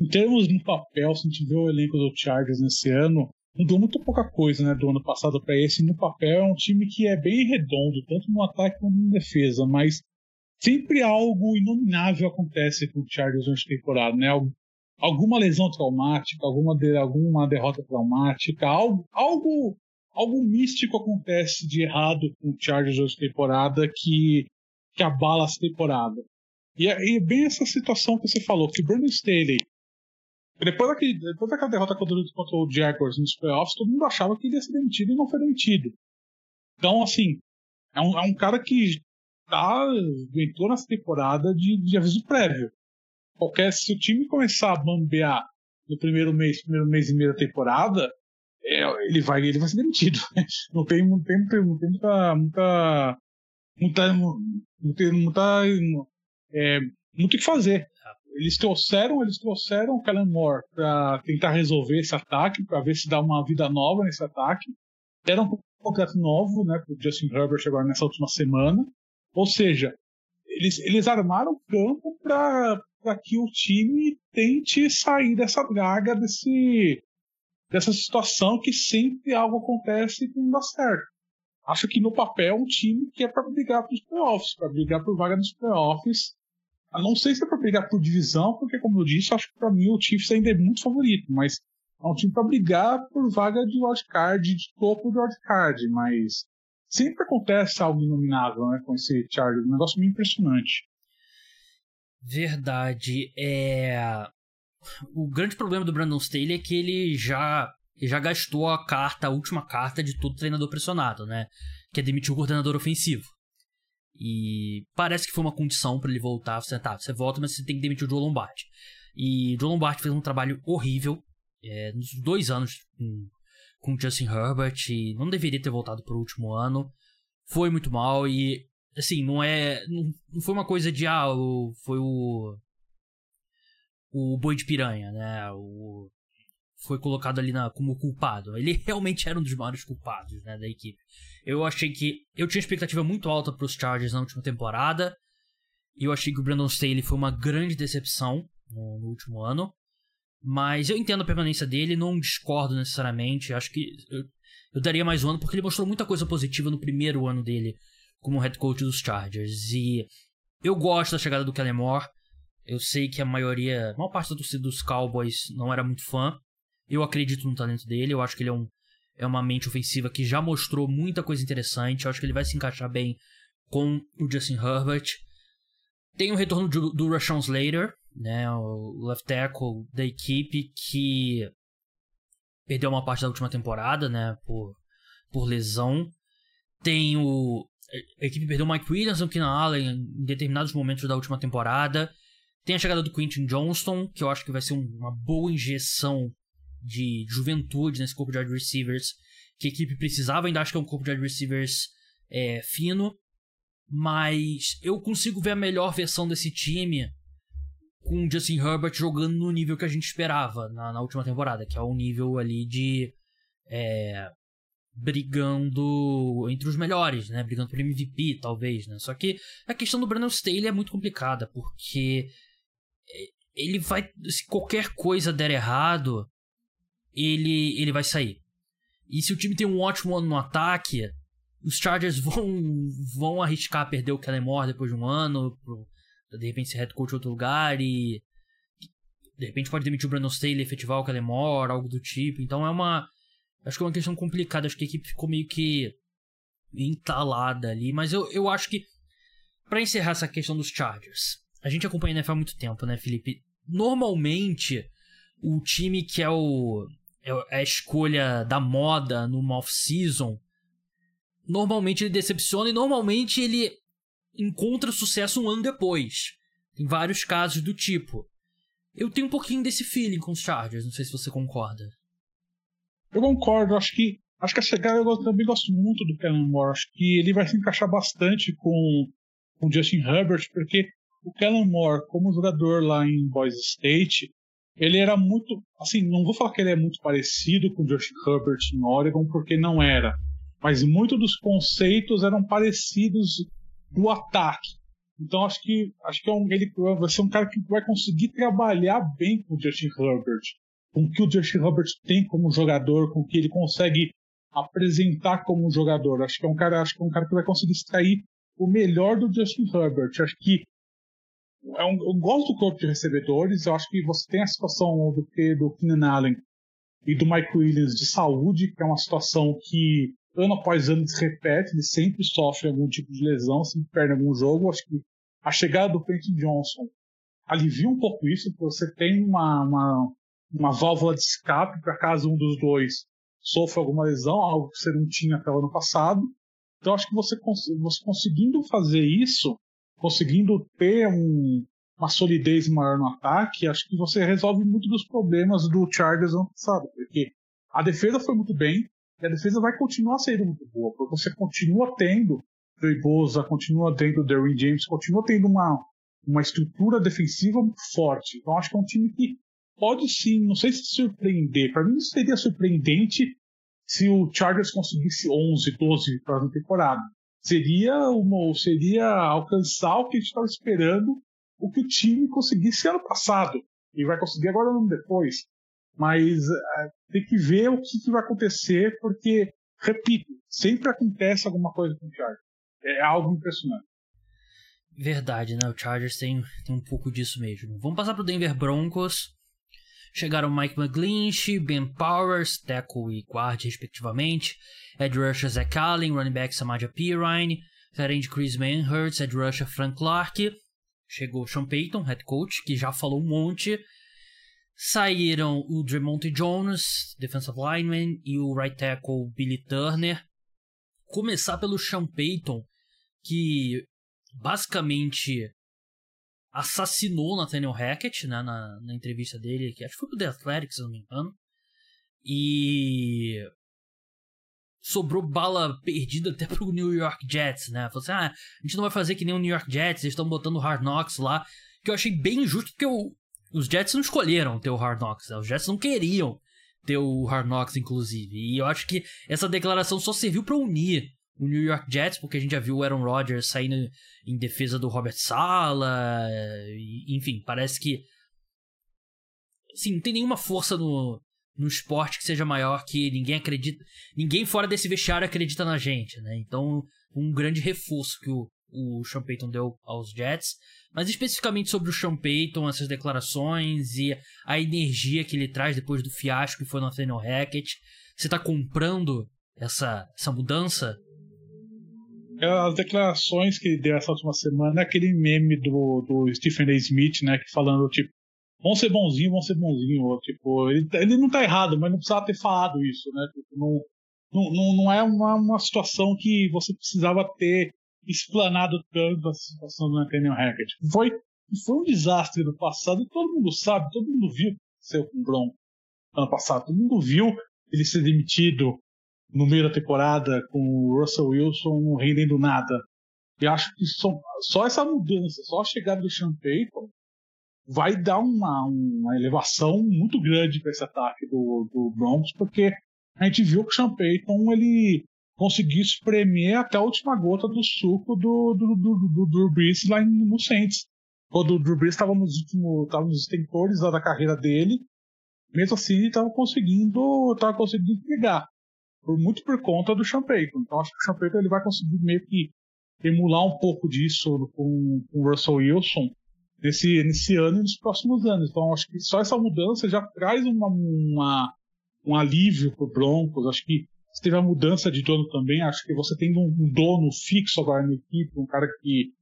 em termos no papel, se a gente vê o elenco do Chargers nesse ano, mudou muito pouca coisa, né, do ano passado para esse. No papel é um time que é bem redondo, tanto no ataque quanto na defesa, mas sempre algo inominável acontece com o Chargers durante a temporada, né? Alguma lesão traumática, alguma, de, alguma derrota traumática, algo, algo, algo místico acontece de errado com o Chargers durante a temporada que, que abala essa temporada. E é, e é bem essa situação que você falou, que Brandon Staley depois, daquele, depois daquela derrota contra, contra o Jaguars nos playoffs, todo mundo achava que ele ia ser demitido e não foi demitido. Então, assim, é um, é um cara que tá, entrou nessa temporada de, de aviso prévio. Qualquer, se o time começar a bambear no primeiro mês, primeiro mês e meio da temporada, é, ele, vai, ele vai ser demitido. Não tem, não tem, não tem muita. muita. muita. muita, muita é, muito o que fazer eles trouxeram, eles trouxeram o Kellen Moore para tentar resolver esse ataque, para ver se dá uma vida nova nesse ataque. Deram um contrato novo, né, para o Justin Herbert agora nessa última semana. Ou seja, eles, eles armaram o campo para que o time tente sair dessa draga, desse, dessa situação que sempre algo acontece e não dá certo. Acho que no papel é um time que é para brigar para os playoffs, para brigar por vaga nos playoffs a não sei se é para brigar por divisão, porque, como eu disse, acho que para mim o Chiefs ainda é muito favorito, mas é um time para brigar por vaga de wildcard, de topo de wildcard, mas sempre acontece algo inominável né, com esse Chargers, um negócio meio impressionante. Verdade. É... O grande problema do Brandon Staley é que ele já, já gastou a carta, a última carta de todo treinador pressionado, né? Que é demitir o coordenador ofensivo. E parece que foi uma condição para ele voltar. Você, tá, você volta, mas você tem que demitir o Joe Lombardi. E o Joe Lombardi fez um trabalho horrível é, nos dois anos com, com Justin Herbert e não deveria ter voltado pro último ano. Foi muito mal e, assim, não é. Não, não foi uma coisa de, ah, o, foi o. O boi de piranha, né? O, foi colocado ali na, como culpado. Ele realmente era um dos maiores culpados né, da equipe. Eu achei que. Eu tinha expectativa muito alta para os Chargers na última temporada. E eu achei que o Brandon Staley foi uma grande decepção no, no último ano. Mas eu entendo a permanência dele, não discordo necessariamente. Acho que eu, eu daria mais um ano, porque ele mostrou muita coisa positiva no primeiro ano dele como head coach dos Chargers. E eu gosto da chegada do Kellen Moore. Eu sei que a maioria, a maior parte da torcida dos Cowboys não era muito fã. Eu acredito no talento dele, eu acho que ele é, um, é uma mente ofensiva que já mostrou muita coisa interessante. Eu acho que ele vai se encaixar bem com o Justin Herbert. Tem o retorno do, do Rashawn Slater, né, o left tackle da equipe que perdeu uma parte da última temporada, né, por, por lesão. Tem o a equipe perdeu o Mike Williams o Keenan Allen em determinados momentos da última temporada. Tem a chegada do Quentin Johnston, que eu acho que vai ser uma boa injeção de juventude nesse corpo de wide receivers que a equipe precisava. Ainda acho que é um corpo de wide receivers é, fino, mas eu consigo ver a melhor versão desse time com o Justin Herbert jogando no nível que a gente esperava na, na última temporada, que é o nível ali de. É, brigando entre os melhores, né? Brigando por MVP, talvez, né? Só que a questão do Brandon Staley é muito complicada, porque é, ele vai. Se qualquer coisa der errado, ele, ele vai sair. E se o time tem um ótimo ano no ataque, os Chargers vão, vão arriscar perder o Kellen Moore depois de um ano, pro, de repente ser head coach em outro lugar e de repente pode demitir o Brandon Staley, efetivar o Kellen Moore, algo do tipo. Então é uma acho que é uma questão complicada, acho que a equipe ficou meio que entalada ali, mas eu, eu acho que para encerrar essa questão dos Chargers, a gente acompanha a NFL há muito tempo, né, Felipe? Normalmente o time que é o é, é a escolha da moda numa off-season, normalmente ele decepciona e normalmente ele encontra sucesso um ano depois. Tem vários casos do tipo. Eu tenho um pouquinho desse feeling com os Chargers, não sei se você concorda. Eu concordo, acho que acho que a chegada eu também gosto muito do Kellen Moore, acho que ele vai se encaixar bastante com com Justin Herbert, porque o Kellen Moore, como jogador lá em Boise State, ele era muito, assim, não vou falar que ele é muito parecido com o Herbert em Oregon, porque não era, mas muitos dos conceitos eram parecidos do ataque. Então acho que acho que é um, ele vai ser um cara que vai conseguir trabalhar bem com o Justin Herbert, com o que o Justin Herbert tem como jogador, com o que ele consegue apresentar como jogador. Acho que é um cara, acho que é um cara que vai conseguir extrair o melhor do Justin Herbert. Acho que é um, eu gosto do corpo de recebedores. Eu acho que você tem a situação do, do Keenan Allen e do Mike Williams de saúde, que é uma situação que ano após ano se repete, ele sempre sofre algum tipo de lesão, sempre perde algum jogo. Acho que a chegada do Quentin Johnson alivia um pouco isso, porque você tem uma, uma, uma válvula de escape para caso um dos dois sofra alguma lesão, algo que você não tinha até o ano passado. Então acho que você, você conseguindo fazer isso, conseguindo ter um, uma solidez maior no ataque, acho que você resolve muito dos problemas do Chargers ano passado, porque a defesa foi muito bem, e a defesa vai continuar sendo muito boa, porque você continua tendo Joey Bosa, continua tendo Derwin James, continua tendo uma, uma estrutura defensiva muito forte. Então acho que é um time que pode sim, não sei se surpreender. Para mim seria surpreendente se o Chargers conseguisse 11, 12 para a temporada seria uma, seria alcançar o que a gente estava esperando, o que o time conseguisse ano passado e vai conseguir agora ano depois. Mas uh, tem que ver o que, que, vai acontecer, porque, repito, sempre acontece alguma coisa com o Chargers. É algo impressionante. Verdade, né? O Chargers tem, tem um pouco disso mesmo. Vamos passar para o Denver Broncos. Chegaram Mike McGlinch, Ben Powers, tackle e guard, respectivamente. Ed rusher Zach Allen, running back Samaja Pirine. Terend Chris Manhurst, Ed rusher Frank Clark. Chegou Sean Payton, head coach, que já falou um monte. Saíram o Dremonte Jones, defensive lineman, e o right tackle Billy Turner. Começar pelo Sean Payton, que basicamente assassinou Nathaniel Hackett né, na, na entrevista dele, que acho que foi pro The Athletic, se não me engano. E sobrou bala perdida até pro New York Jets, né? Falou assim: ah, a gente não vai fazer que nem o New York Jets, eles estão botando o Hard Knocks lá. Que eu achei bem injusto, porque os Jets não escolheram ter o Hard Knocks, né? os Jets não queriam ter o Hard Knocks, inclusive. E eu acho que essa declaração só serviu para unir o New York Jets, porque a gente já viu o Aaron Rodgers saindo em defesa do Robert Sala, enfim, parece que sim, não tem nenhuma força no, no esporte que seja maior que ninguém acredita, ninguém fora desse vestiário acredita na gente, né? Então, um grande reforço que o, o Sean Payton deu aos Jets, mas especificamente sobre o Sean Payton, essas declarações e a energia que ele traz depois do fiasco que foi no Nathaniel Hackett. Você tá comprando essa, essa mudança as declarações que ele deu essa última semana é aquele meme do, do Stephen A. Smith, né? Falando, tipo, vão ser bonzinho, vão ser bonzinho. Tipo, ele, ele não tá errado, mas não precisava ter falado isso, né? Tipo, não, não, não é uma, uma situação que você precisava ter explanado tanto a situação do Nathaniel Hackett. Foi, foi um desastre no passado todo mundo sabe, todo mundo viu o que aconteceu com o Bron ano passado. Todo mundo viu ele ser demitido no meio da temporada com o Russell Wilson rendendo nada. E acho que só, só essa mudança, só a chegada do Sean Payton vai dar uma, uma elevação muito grande para esse ataque do, do Broncos, porque a gente viu que o Sean Payton ele conseguiu espremer até a última gota do suco do, do, do, do Drew Brees lá no Saints. Quando o Drew Brees estava nos últimos, nos da carreira dele, mesmo assim ele estava conseguindo, conseguindo pegar. Muito por conta do Sean. Então acho que o Sean ele vai conseguir meio que emular um pouco disso com, com o Russell Wilson nesse, nesse ano e nos próximos anos. Então acho que só essa mudança já traz uma, uma um alívio para o Broncos. Acho que se teve a mudança de dono também, acho que você um, um dono fixo agora na equipe, um cara que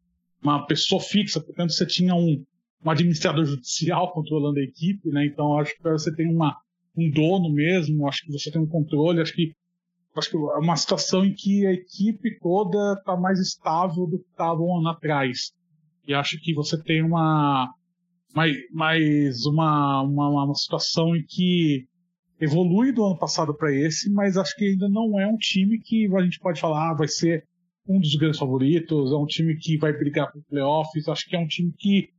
uma pessoa fixa, portanto você tinha um, um administrador judicial controlando a equipe, né? Então acho que você tem uma, um dono mesmo, acho que você tem um controle, acho que acho que é uma situação em que a equipe toda está mais estável do que estava um ano atrás. E acho que você tem uma mais, mais uma, uma, uma situação em que evolui do ano passado para esse, mas acho que ainda não é um time que a gente pode falar ah, vai ser um dos grandes favoritos, é um time que vai brigar para playoffs, acho que é um time que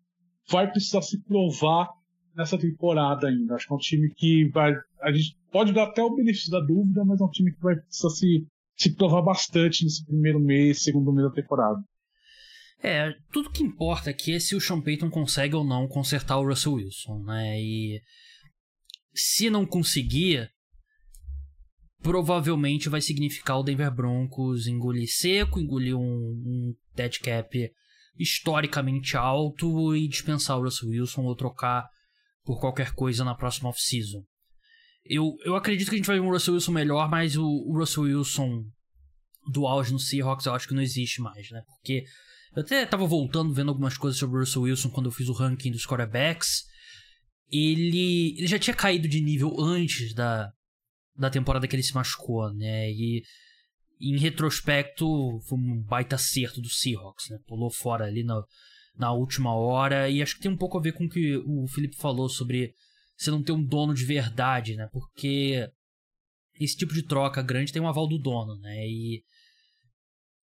vai precisar se provar nessa temporada ainda. Acho que é um time que vai. A gente pode dar até o benefício da dúvida, mas é um time que vai precisar se, se provar bastante nesse primeiro mês, segundo mês da temporada. É, tudo que importa aqui é se o Sean Payton consegue ou não consertar o Russell Wilson, né? E se não conseguir, provavelmente vai significar o Denver Broncos engolir seco, engolir um, um dead cap historicamente alto e dispensar o Russell Wilson ou trocar por qualquer coisa na próxima off-season. Eu, eu acredito que a gente vai ver um Russell Wilson melhor, mas o, o Russell Wilson do auge no Seahawks eu acho que não existe mais, né? Porque eu até tava voltando, vendo algumas coisas sobre o Russell Wilson quando eu fiz o ranking dos quarterbacks. Ele, ele já tinha caído de nível antes da, da temporada que ele se machucou, né? E em retrospecto, foi um baita acerto do Seahawks, né? Pulou fora ali na, na última hora. E acho que tem um pouco a ver com o que o Felipe falou sobre você não ter um dono de verdade, né? Porque esse tipo de troca grande tem um aval do dono, né? E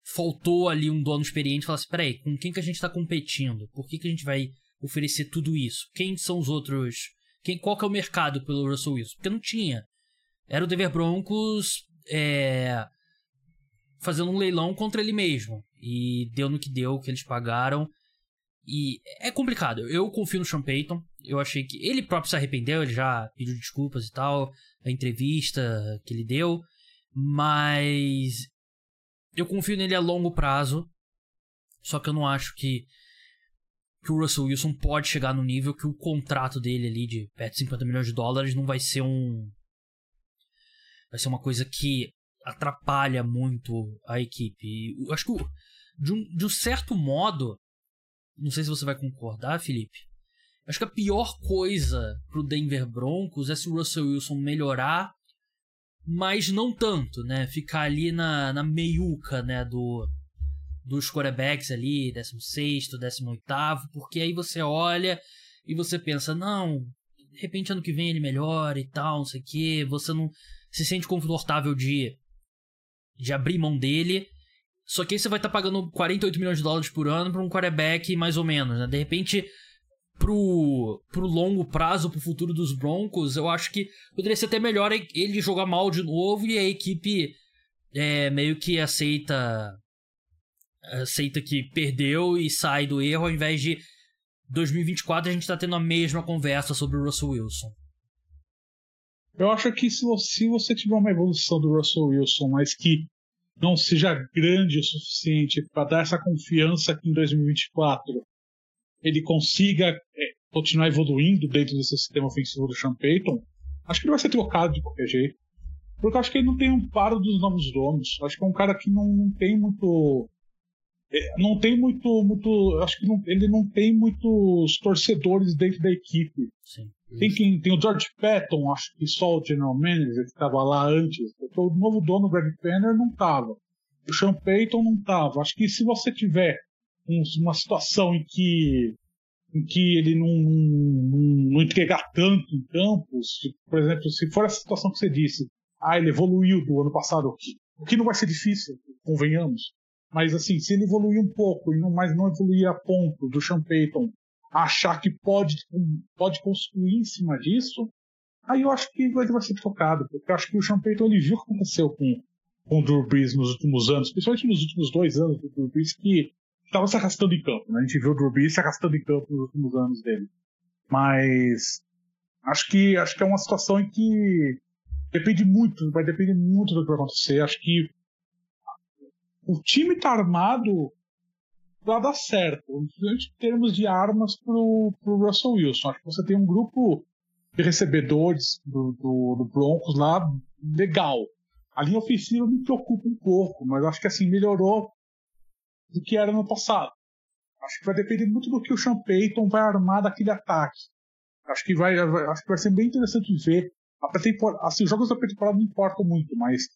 faltou ali um dono experiente falar assim, peraí, com quem que a gente está competindo? Por que, que a gente vai oferecer tudo isso? Quem são os outros... Quem, qual que é o mercado pelo Russell Wilson? Porque não tinha. Era o Denver Broncos é, fazendo um leilão contra ele mesmo. E deu no que deu, que eles pagaram. E é complicado. Eu confio no Sean Payton. Eu achei que ele próprio se arrependeu, ele já pediu desculpas e tal, a entrevista que ele deu. Mas eu confio nele a longo prazo. Só que eu não acho que, que o Russell Wilson pode chegar no nível que o contrato dele ali de perto de 50 milhões de dólares não vai ser um. Vai ser uma coisa que atrapalha muito a equipe. Eu acho que de um, de um certo modo. Não sei se você vai concordar, Felipe. Acho que a pior coisa pro Denver Broncos é se o Russell Wilson melhorar mas não tanto, né? Ficar ali na, na meiuca, né, do, dos quarterbacks ali, 16 18 porque aí você olha e você pensa, não, de repente ano que vem ele melhora e tal, não sei o que, você não se sente confortável de, de abrir mão dele, só que aí você vai estar tá pagando 48 milhões de dólares por ano para um quarterback mais ou menos, né? De repente pro, pro longo prazo, pro futuro dos Broncos, eu acho que poderia ser até melhor ele jogar mal de novo e a equipe é, meio que aceita aceita que perdeu e sai do erro ao invés de 2024 a gente tá tendo a mesma conversa sobre o Russell Wilson. Eu acho que se você, se você tiver uma evolução do Russell Wilson, mas que não seja grande o suficiente para dar essa confiança que em 2024 ele consiga é, continuar evoluindo dentro desse sistema ofensivo do Sean Payton, acho que ele vai ser trocado de qualquer jeito. Porque acho que ele não tem um paro dos novos donos. Acho que é um cara que não, não tem muito. É, não tem muito. muito acho que não, ele não tem muitos torcedores dentro da equipe. Sim, tem, quem, tem o George Patton, acho que só o general manager que estava lá antes. O novo dono, o Greg Penner, não estava. O Sean Payton não estava. Acho que se você tiver um, uma situação em que em que ele não, não, não entregar tanto em campos, por exemplo, se for a situação que você disse, ah, ele evoluiu do ano passado, o que não vai ser difícil, convenhamos, mas assim, se ele evoluir um pouco, mas não evoluir a ponto do Sean Payton achar que pode, pode construir em cima disso, aí eu acho que vai ser trocado, porque eu acho que o Sean Payton ele viu o que aconteceu com, com o Drew Brees nos últimos anos, principalmente nos últimos dois anos do Drew Brees, que estava se arrastando em campo. Né? A gente viu o Drew Brees se arrastando em campo nos últimos anos dele. Mas acho que acho que é uma situação em que depende muito, vai depender muito do que vai acontecer. Acho que o time está armado dar certo, em termos de armas para o Russell Wilson. Acho que você tem um grupo de recebedores do, do, do Broncos lá legal. A linha ofensiva me preocupa um pouco, mas acho que assim melhorou do que era no passado. Acho que vai depender muito do que o Sean Payton vai armar daquele ataque. Acho que vai, acho que vai ser bem interessante ver. A assim, os jogos da pré-temporada não importam muito, mas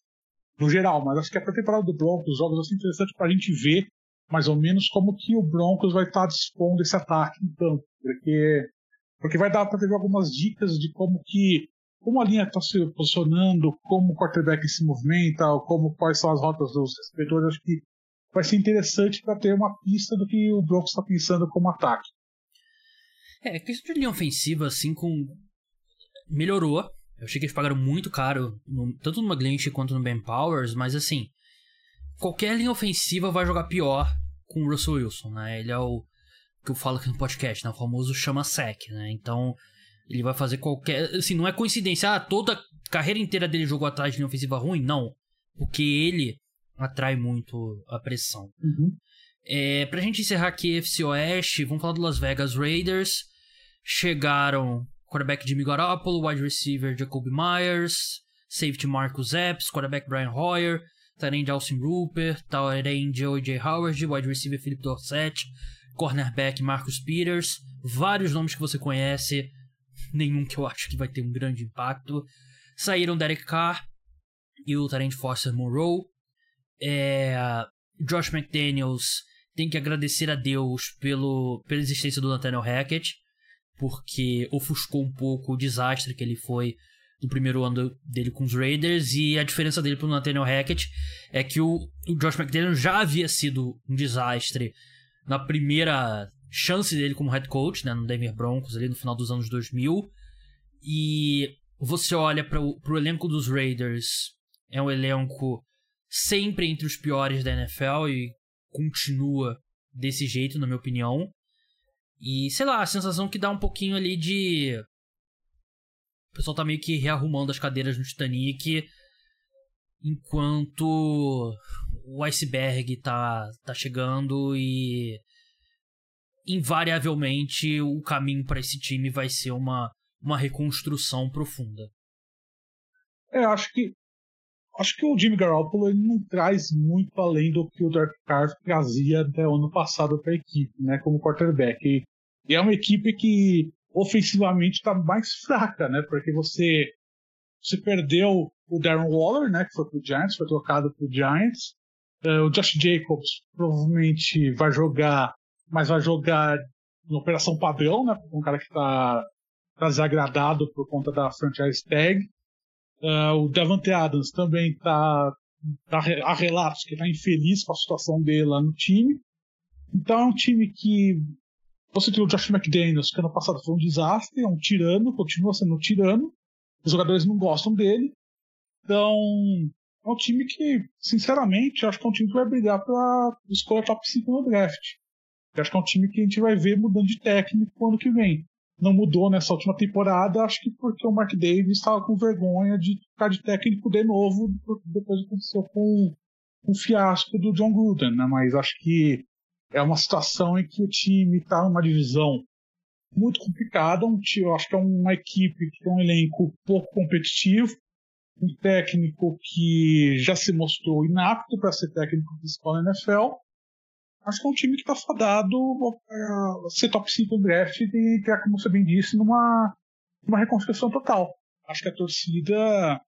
no geral, mas acho que a pré-temporada do Broncos, os jogos vão ser interessantes para a gente ver mais ou menos como que o Broncos vai estar dispondo esse ataque então, porque porque vai dar para ter algumas dicas de como que como a linha está se posicionando, como o quarterback se movimenta, como quais são as rotas dos recebedores, acho que vai ser interessante para ter uma pista do que o Broncos está pensando como ataque. É, questão de linha ofensiva, assim, com. melhorou. Eu achei que eles pagaram muito caro, no, tanto no McGlinchey quanto no Ben Powers, mas assim, qualquer linha ofensiva vai jogar pior com o Russell Wilson, né? Ele é o que eu falo aqui no podcast, né? O famoso chama sec, né? Então, ele vai fazer qualquer. Assim, não é coincidência, ah, toda a carreira inteira dele jogou atrás de linha ofensiva ruim? Não. Porque ele atrai muito a pressão. Uhum. É, pra gente encerrar aqui FC Oeste, vamos falar do Las Vegas Raiders. Chegaram quarterback Jimmy Garoppolo, wide receiver Jacoby Myers, safety Marcus Epps, quarterback Brian Hoyer, tight end Austin Rupert, end O.J. Howard, wide receiver Philip Dorsett, cornerback Marcus Peters, vários nomes que você conhece, nenhum que eu acho que vai ter um grande impacto. Saíram Derek Carr e o tight end Foster Monroe. É, Josh McDaniels tem que agradecer a Deus pelo, pela existência do Nathaniel Hackett, porque ofuscou um pouco o desastre que ele foi no primeiro ano dele com os Raiders, e a diferença dele pro Nathaniel Hackett é que o, o Josh McDaniels já havia sido um desastre na primeira chance dele como head coach, né, no Denver Broncos, ali no final dos anos 2000, e você olha para o elenco dos Raiders, é um elenco sempre entre os piores da NFL e continua desse jeito, na minha opinião. E sei lá, a sensação que dá um pouquinho ali de. O pessoal tá meio que rearrumando as cadeiras no Titanic enquanto o iceberg tá, tá chegando e invariavelmente o caminho para esse time vai ser uma, uma reconstrução profunda. É, acho que acho que o Jimmy Garoppolo ele não traz muito além do que o Derek Carr trazia até o ano passado para a equipe, né, como quarterback. E, é uma equipe que ofensivamente está mais fraca, né, porque você você perdeu o Darren Waller, né, que foi pro Giants, foi trocado pro Giants. Uh, o Josh Jacobs provavelmente vai jogar, mas vai jogar na operação padrão, né, um cara que está tá desagradado por conta da franchise tag. Uh, o Davante Adams também está tá, há relatos que está infeliz com a situação dele lá no time. Então é um time que você tem o Josh McDaniels, que ano passado foi um desastre, é um tirano, continua sendo um tirano. Os jogadores não gostam dele. Então é um time que, sinceramente, acho que é um time que vai brigar pela escolha top 5 no draft. Eu acho que é um time que a gente vai ver mudando de técnico ano que vem não mudou nessa última temporada, acho que porque o Mark Davis estava com vergonha de ficar de técnico de novo depois aconteceu com o fiasco do John Gruden, né? Mas acho que é uma situação em que o time está numa divisão muito complicada, um time, eu acho que é uma equipe que tem um elenco pouco competitivo, um técnico que já se mostrou inapto para ser técnico principal na NFL, acho que é um time que está fadado a ser top 5 no draft e ter, como você bem disse, numa, numa reconstrução total. Acho que a torcida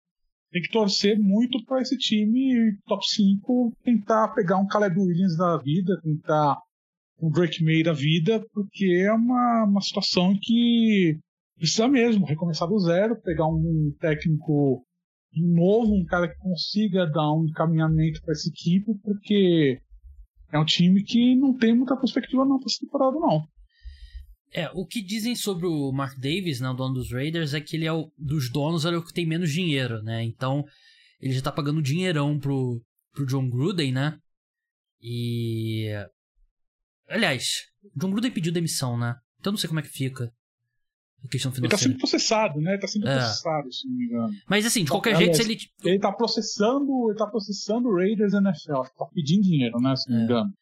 tem que torcer muito para esse time top 5 tentar pegar um Caleb Williams da vida, tentar um Drake May da vida, porque é uma, uma situação que precisa mesmo recomeçar do zero, pegar um técnico novo, um cara que consiga dar um encaminhamento para essa equipe, porque é um time que não tem muita perspectiva não para essa temporada, não. É, o que dizem sobre o Mark Davis, né, o dono dos Raiders, é que ele é o dos donos, é o que tem menos dinheiro, né? Então, ele já tá pagando dinheirão pro, pro John Gruden, né? E. Aliás, o John Gruden pediu demissão, né? Então não sei como é que fica. A questão Ele tá financeira. sendo processado, né? Tá sendo É. processado, se não me engano. Mas assim, de qualquer Aliás, jeito, se ele. Ele tá processando, ele tá processando Raiders NFL. Tá pedindo dinheiro, né? Se não me É. engano.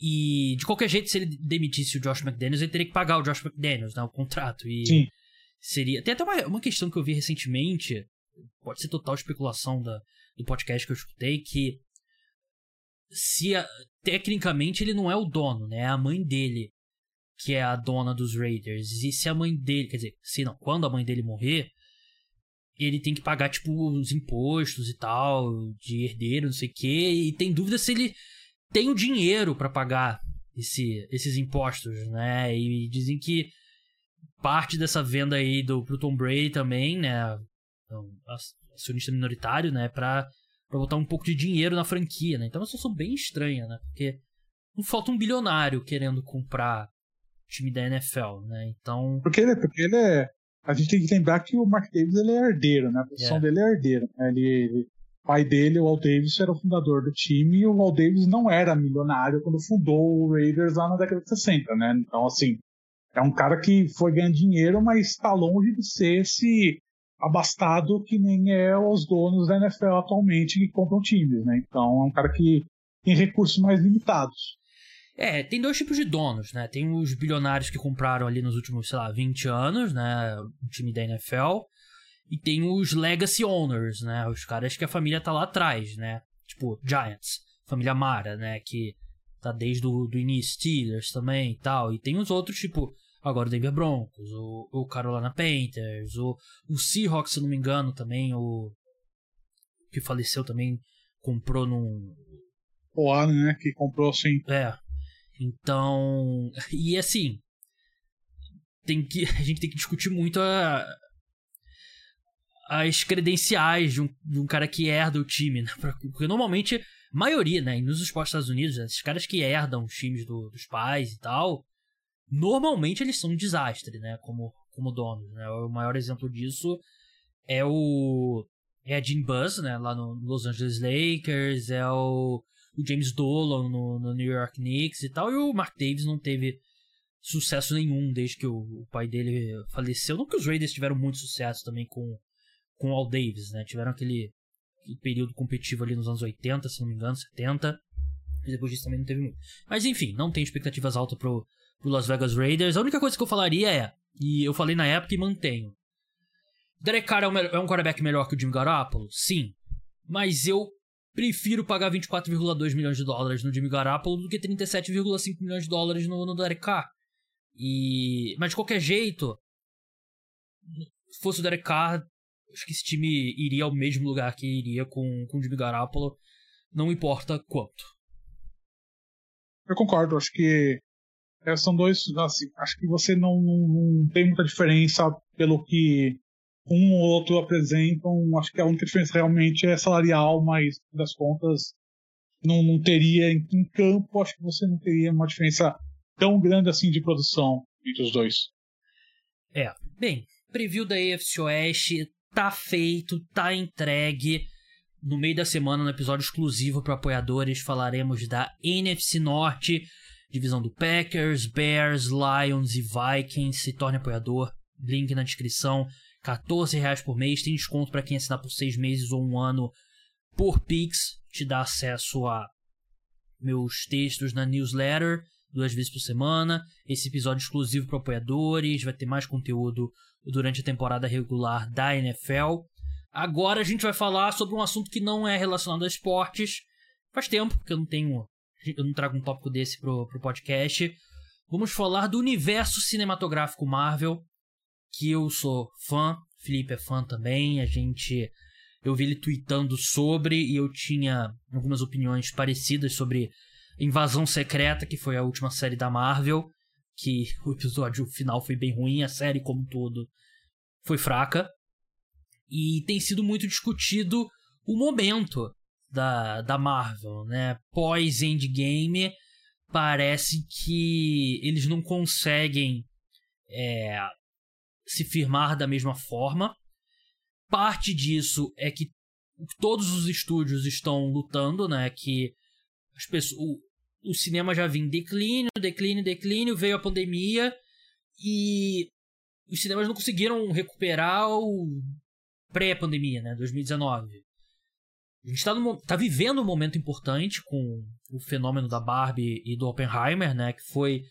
E de qualquer jeito, se ele demitisse o Josh McDaniels, ele teria que pagar o Josh McDaniels, né? O contrato. E Sim. seria. Tem até uma, uma questão que eu vi recentemente, pode ser total especulação da, do podcast que eu escutei, que se a- tecnicamente ele não é o dono, né? É a mãe dele que é a dona dos Raiders. E se a mãe dele, quer dizer, se não, quando a mãe dele morrer, ele tem que pagar, tipo, os impostos e tal, de herdeiro, não sei o quê, e tem dúvida se ele tem o dinheiro pra pagar esse, esses impostos, né? E dizem que parte dessa venda aí do pro Tom Brady também, né? Então, acionista minoritário, né? Pra, pra botar um pouco de dinheiro na franquia, né? Então é uma situação bem estranha, né? Porque não falta um bilionário querendo comprar o time da NFL, né? Então. Porque ele, porque ele é. A gente tem que lembrar que o Mark Davis ele é herdeiro, né? A posição É. dele é herdeiro. né? Ele, pai dele, o Walt Davis, era o fundador do time e o Walt Davis não era milionário quando fundou o Raiders lá na década de 60, né? Então, assim, é um cara que foi ganhando dinheiro, mas está longe de ser esse abastado que nem é os donos da NFL atualmente que compram times, né? Então, é um cara que tem recursos mais limitados. É, tem dois tipos de donos, né? Tem os bilionários que compraram ali nos últimos, sei lá, 20 anos, né? O time da NFL. E tem os legacy owners, né? Os caras que a família tá lá atrás, né? Tipo, Giants, família Mara, né? Que tá desde o do início, Steelers também e tal. E tem os outros, tipo, agora o Denver Broncos, o, o Carolina Panthers, o, o Seahawks, se não me engano, também, o que faleceu também, comprou num, O Allen, né? Que comprou, assim, é. Então. E assim. Tem que, a gente tem que discutir muito a, as credenciais de um, de um cara que herda o time, né? Porque normalmente, maioria, né? Nos esportes dos Estados Unidos, esses caras que herdam os times do- dos pais e tal, normalmente eles são um desastre, né? Como, como donos, né? O maior exemplo disso é o. É a Jim Buzz, né? Lá no Los Angeles Lakers, é o o James Dolan no, no New York Knicks e tal, e o Mark Davis não teve sucesso nenhum desde que o, o pai dele faleceu. Não que os Raiders tiveram muito sucesso também com, com o Al Davis, né? Tiveram aquele, aquele período competitivo ali nos anos 80, se não me engano, 70. E depois disso também não teve muito. Mas enfim, não tem expectativas altas pro, pro Las Vegas Raiders. A única coisa que eu falaria é, e eu falei na época e mantenho. Derek Carr é um, é um quarterback melhor que o Jimmy Garoppolo? Sim. Mas eu prefiro pagar 24,2 milhões de dólares no Jimmy Garoppolo do que 37,5 milhões de dólares no, no Derek Carr. E... Mas de qualquer jeito, se fosse o Derek Carr, acho que esse time iria ao mesmo lugar que iria com, com o Jimmy Garoppolo, não importa quanto. Eu concordo, acho que é, são dois. Assim, acho que você não, não, não tem muita diferença pelo que um ou outro apresentam. Acho que a única diferença realmente é salarial, mas das contas não, não teria em, em campo. Acho que você não teria uma diferença tão grande assim de produção entre os dois. É. Bem, preview da AFC Oeste tá feito, tá entregue. No meio da semana, no episódio exclusivo para apoiadores, falaremos da NFC Norte, divisão do Packers, Bears, Lions e Vikings. Se torne apoiador, link na descrição. 14 reais por mês, tem desconto para quem assinar por 6 meses ou um ano por Pix. Te dá acesso a meus textos na newsletter duas vezes por semana. Esse episódio exclusivo para apoiadores. Vai ter mais conteúdo durante a temporada regular da NFL. Agora a gente vai falar sobre um assunto que não é relacionado a esportes. Faz tempo que eu não tenho. Eu não trago um tópico desse pro, pro podcast. Vamos falar do universo cinematográfico Marvel. Que eu sou fã. Felipe é fã também. A gente. Eu vi ele tweetando sobre e eu tinha algumas opiniões parecidas sobre Invasão Secreta, que foi a última série da Marvel, que o episódio final foi bem ruim, a série como um todo foi fraca. E tem sido muito discutido o momento da, da Marvel, né? Pós-Endgame, parece que eles não conseguem é, se firmar da mesma forma. Parte disso é que todos os estúdios estão lutando, né? Que as pessoas, o, cinema já vinha em declínio, declínio, declínio, veio a pandemia e os cinemas não conseguiram recuperar o pré-pandemia, né? 2019. A gente está tá vivendo um momento importante com o fenômeno da Barbie e do Oppenheimer, né? Que foi,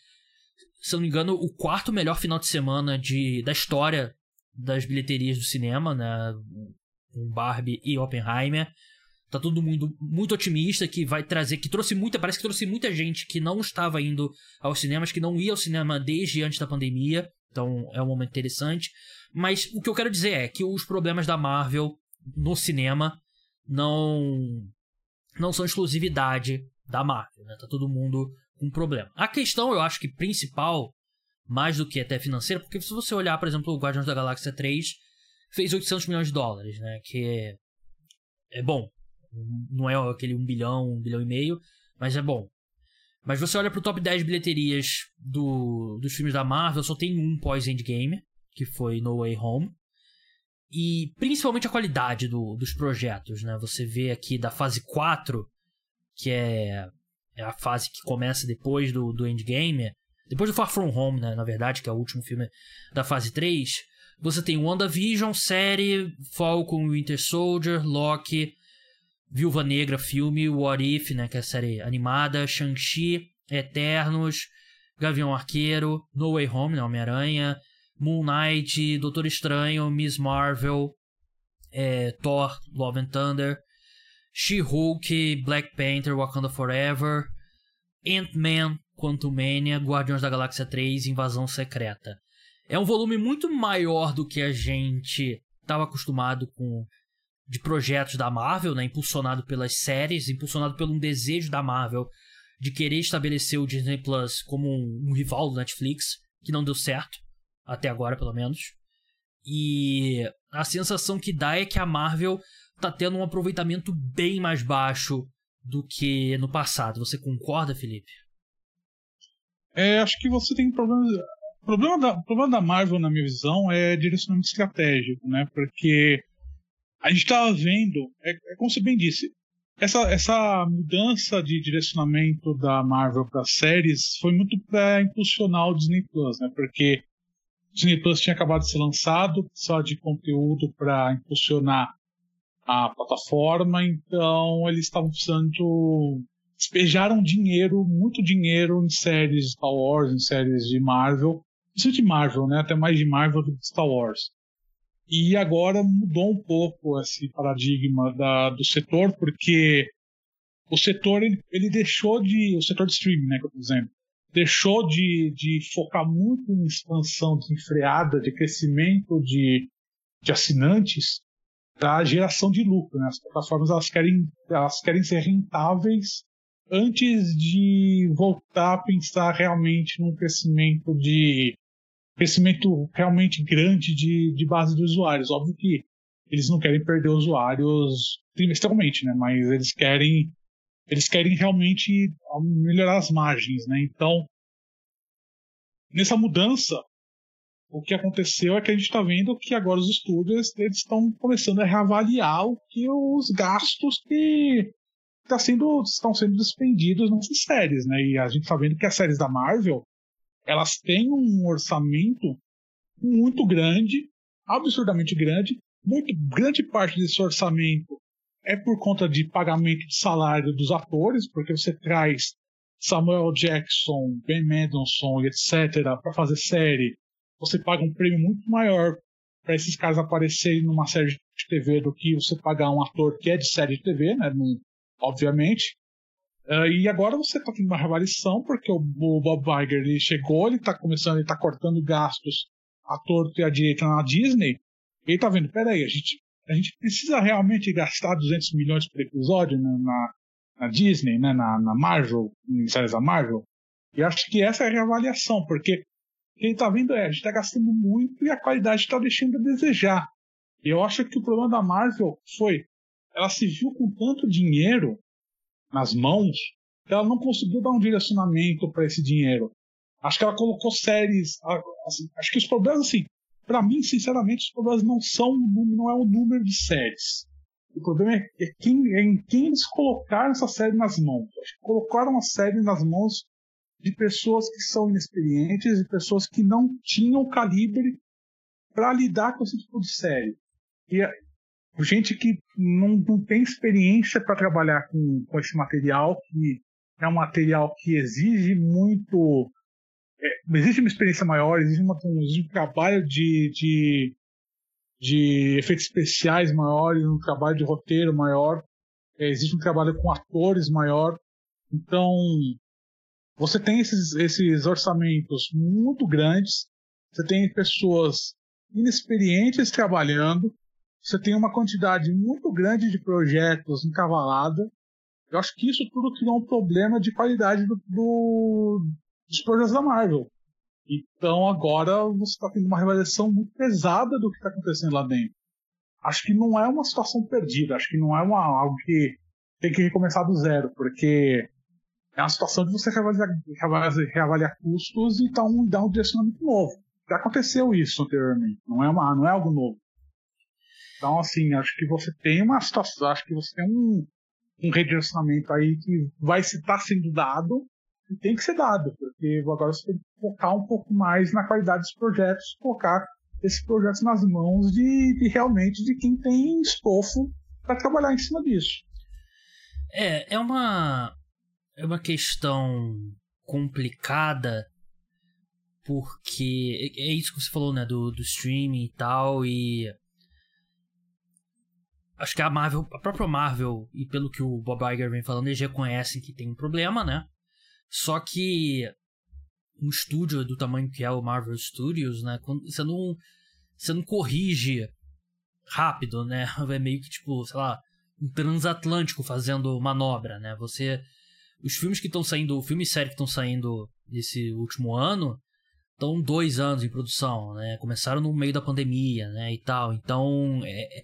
se não me engano, o quarto melhor final de semana de, da história das bilheterias do cinema, né? Com Barbie e Oppenheimer. Tá todo mundo muito otimista que vai trazer, que trouxe muita, parece que trouxe muita gente que não estava indo aos cinemas, que não ia ao cinema desde antes da pandemia. Então é um momento interessante. Mas o que eu quero dizer é que os problemas da Marvel no cinema não não são exclusividade da Marvel, né? Tá todo mundo com problema. A questão, eu acho que principal, mais do que até financeira, porque se você olhar, por exemplo, o Guardiões da Galáxia 3 fez 800 milhões de dólares, né? Que é, é bom. Não é aquele 1 bilhão, 1 bilhão e meio, mas é bom. Mas você olha pro top 10 bilheterias do, dos filmes da Marvel, só tem um pós-Endgame, que foi No Way Home. E principalmente a qualidade do, dos projetos, né? Você vê aqui da fase 4, que é, é a fase que começa depois do, do Endgame, depois do Far From Home, né? Na verdade, que é o último filme da fase 3. Você tem WandaVision, série, Falcon, Winter Soldier, Loki, Viúva Negra, filme, What If, né? Que é a série animada, Shang-Chi, Eternos, Gavião Arqueiro, No Way Home, né? Homem-Aranha, Moon Knight, Doutor Estranho, Miss Marvel, é, Thor, Love and Thunder, She-Hulk, Black Panther, Wakanda Forever, Ant-Man, Quantumania, Guardiões da Galáxia 3, Invasão Secreta. É um volume muito maior do que a gente estava acostumado com de projetos da Marvel, né, impulsionado pelas séries, impulsionado por um desejo da Marvel de querer estabelecer o Disney Plus como um, rival do Netflix, que não deu certo até agora pelo menos. E a sensação que dá é que a Marvel tá tendo um aproveitamento bem mais baixo do que no passado. Você concorda, Felipe? É, acho que você tem problema. O problema da, problema da Marvel, na minha visão, é direcionamento estratégico, né? Porque a gente estava vendo, é, é, como você bem disse, essa, essa mudança de direcionamento da Marvel para séries foi muito para impulsionar o Disney Plus, né? Porque Disney Plus tinha acabado de ser lançado, só de conteúdo para impulsionar a plataforma, então eles estavam precisando despejaram dinheiro, muito dinheiro em séries de Star Wars, em séries de Marvel, isso de Marvel, né? Até mais de Marvel do que Star Wars. E agora mudou um pouco esse paradigma da, do setor, porque o setor ele, ele deixou de o setor de streaming, né, por exemplo, deixou de, de focar muito em expansão desenfreada, de crescimento de, de assinantes para geração de lucro. Né? As plataformas elas querem, elas querem ser rentáveis antes de voltar a pensar realmente num crescimento de crescimento realmente grande de, de base de usuários. Óbvio que eles não querem perder usuários trimestralmente, né? Mas eles querem eles querem realmente melhorar as margens, né? Então, nessa mudança, o que aconteceu é que a gente está vendo que agora os estúdios eles estão começando a reavaliar o que os gastos que tá sendo, estão sendo despendidos nessas séries, né? E a gente está vendo que as séries da Marvel elas têm um orçamento muito grande, absurdamente grande. Muito grande parte desse orçamento é por conta de pagamento de salário dos atores, porque você traz Samuel Jackson, Ben Mendelsohn, etc., para fazer série, você paga um prêmio muito maior para esses caras aparecerem numa série de TV do que você pagar um ator que é de série de TV, né? obviamente. Uh, e agora você está tendo uma reavaliação, porque o, o Bob Iger ele chegou, ele está começando, ele está cortando gastos à torto e à direita na Disney. Ele está vendo, peraí, a gente a gente precisa realmente gastar 200 milhões por episódio na, na, na Disney, né, na, na, Marvel, em séries da Marvel? E acho que essa é a reavaliação, porque ele está vendo é, a gente está gastando muito e a qualidade está deixando a desejar. E eu acho que o problema da Marvel foi, ela se viu com tanto dinheiro nas mão que ela não conseguiu dar um direcionamento para esse dinheiro. Acho que ela colocou séries. Assim, acho que os problemas, assim, para mim, sinceramente, os problemas não são não é o número de séries. O problema é, é, quem, é em quem eles colocaram essa série nas mãos. Colocaram a série nas mãos de pessoas que são inexperientes e pessoas que não tinham calibre para lidar com esse tipo de série. E gente que não, não tem experiência para trabalhar com, com esse material, que é um material que exige muito. É, exige uma experiência maior, exige, uma, um trabalho de, de, de efeitos especiais maiores, um trabalho de roteiro maior, é, existe um trabalho com atores maior. Então, você tem esses, esses orçamentos muito grandes, você tem pessoas inexperientes trabalhando, você tem uma quantidade muito grande de projetos encavalada. Eu acho que isso tudo criou um problema de qualidade do, do, dos projetos da Marvel. Então agora você está tendo uma revelação muito pesada do que está acontecendo lá dentro. Acho que não é uma situação perdida, acho que não é uma, algo que tem que recomeçar do zero, porque é uma situação de você reavaliar, reavaliar, reavaliar custos e dar um, dar um direcionamento novo. Já aconteceu isso anteriormente, não é, uma, não é algo novo. Então, assim, acho que você tem uma situação, acho que você tem um, um redirecionamento aí que vai estar sendo dado e tem que ser dado, porque agora você tem que focar um pouco mais na qualidade dos projetos, colocar esses projetos nas mãos de, de realmente de quem tem estofo para trabalhar em cima disso. É, é uma é uma questão complicada porque é, é isso que você falou, né, do, do streaming e tal e acho que a Marvel, a própria Marvel, e pelo que o Bob Iger vem falando, eles reconhecem que tem um problema, né? Só que um estúdio do tamanho que é o Marvel Studios, né? Você não, você não corrige rápido, né? É meio que tipo, sei lá, um transatlântico fazendo manobra, né? Você. Os filmes que estão saindo, o filme e série que estão saindo nesse último ano, estão dois anos em produção, né? Começaram no meio da pandemia, né? E tal. Então, é,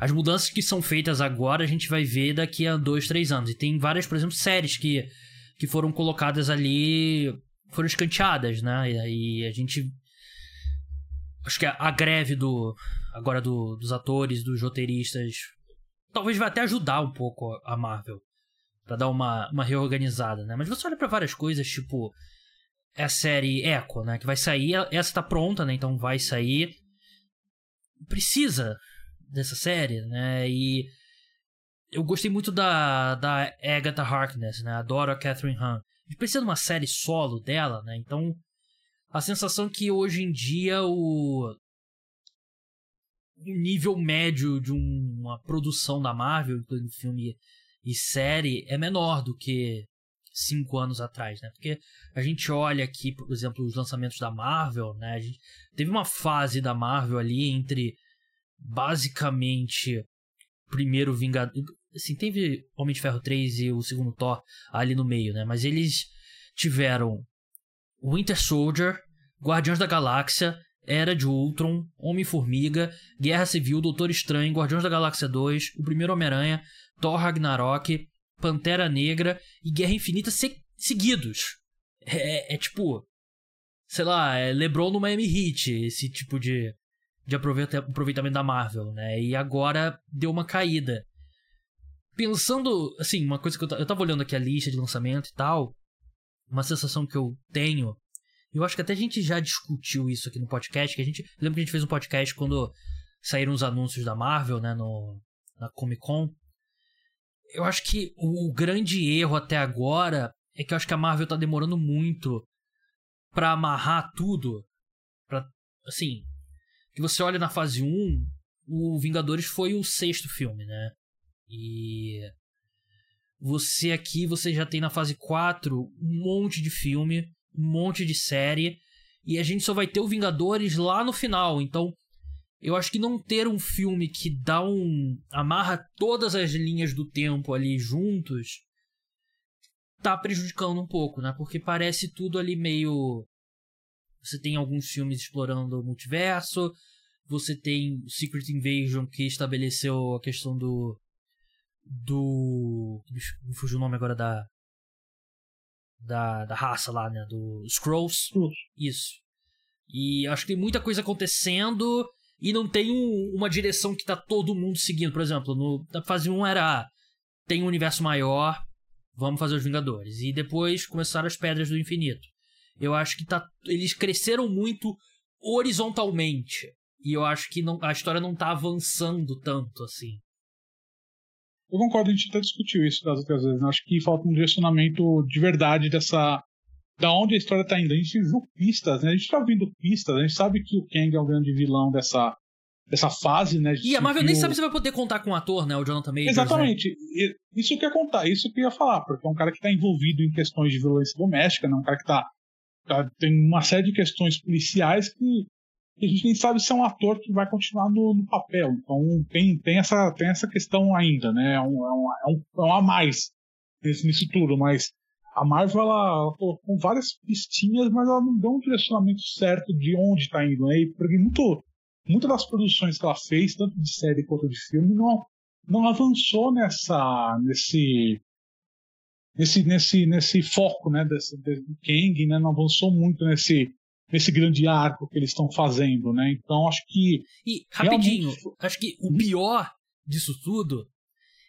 as mudanças que são feitas agora a gente vai ver daqui a dois, três anos. E tem várias, por exemplo, séries que, que foram colocadas ali, foram escanteadas, né? E aí a gente. Acho que a, a greve do. Agora do, dos atores, dos roteiristas. Talvez vai até ajudar um pouco a Marvel. para dar uma, uma reorganizada, né? Mas você olha para várias coisas, tipo. É a série Echo, né? Que vai sair. Essa tá pronta, né? Então vai sair. Precisa dessa série, né? E eu gostei muito da, da Agatha Harkness, né? Adoro a Catherine Hahn. A gente precisa de uma série solo dela, né? Então, a sensação que hoje em dia o, o nível médio de uma produção da Marvel, incluindo filme e série, é menor do que cinco anos atrás, né? Porque a gente olha aqui, por exemplo, os lançamentos da Marvel, né? A gente teve uma fase da Marvel ali entre basicamente primeiro Vingador. Assim, teve Homem de Ferro 3 e o segundo Thor ali no meio, né? Mas eles tiveram Winter Soldier, Guardiões da Galáxia, Era de Ultron, Homem-Formiga, Guerra Civil, Doutor Estranho, Guardiões da Galáxia 2, O Primeiro Homem-Aranha, Thor Ragnarok, Pantera Negra e Guerra Infinita se seguidos. É, é, é, tipo. Sei lá, é LeBron no Miami Heat, esse tipo de, de aproveitamento da Marvel, né? E agora deu uma caída. Pensando, assim, uma coisa que eu, eu tava olhando aqui a lista de lançamento e tal, uma sensação que eu tenho, eu acho que até a gente já discutiu isso aqui no podcast, que a gente, lembra que a gente fez um podcast quando saíram os anúncios da Marvel, né, no na Comic Con. Eu acho que o grande erro até agora é que eu acho que a Marvel tá demorando muito para amarrar tudo, para assim, que você olha na fase 1, o Vingadores foi o sexto filme, né? E você aqui, você já tem na fase 4 um monte de filme, um monte de série, e a gente só vai ter o Vingadores lá no final. Então, eu acho que não ter um filme que dá um amarra todas as linhas do tempo ali juntos tá prejudicando um pouco, né? Porque parece tudo ali meio você tem alguns filmes explorando o multiverso. Você tem Secret Invasion, que estabeleceu a questão do. Do. Me fugiu o nome agora da. da, da raça lá, né? Do Scrolls. Isso. E acho que tem muita coisa acontecendo e não tem um, uma direção que tá todo mundo seguindo. Por exemplo, no, na fase 1 era tem um universo maior, vamos fazer os Vingadores. E depois começaram as Pedras do Infinito. Eu acho que tá, eles cresceram muito horizontalmente. E eu acho que não, a história não tá avançando tanto assim. Eu concordo, a gente até discutiu isso das outras vezes. Né? Acho que falta um direcionamento de verdade dessa. Da onde a história tá indo. A gente viu pistas, né? A gente tá vendo pistas, a gente sabe que o Kang é o grande vilão dessa, dessa fase, né? E a Marvel nem sabe se vai poder contar com o ator, né? O Jonathan Majors. Exatamente. Né? Isso que ia contar, isso que eu ia falar, porque é um cara que tá envolvido em questões de violência doméstica, né? Um cara que tá, tá tem uma série de questões policiais que a gente nem sabe se é um ator que vai continuar no, no papel. Então tem, tem, essa, tem essa questão ainda, né? É um, é um, é um, é um a mais nesse, nisso tudo, mas a Marvel ela, ela com várias pistinhas, mas ela não deu um direcionamento certo de onde está indo, né? E porque muito, muitas das produções que ela fez, tanto de série quanto de filme, não, não avançou nessa, nesse, nesse, nesse, nesse foco, né? Desse, desse Kang, né? Não avançou muito nesse nesse grande arco que eles estão fazendo, né? Então acho que. E, rapidinho, realmente... acho que o pior disso tudo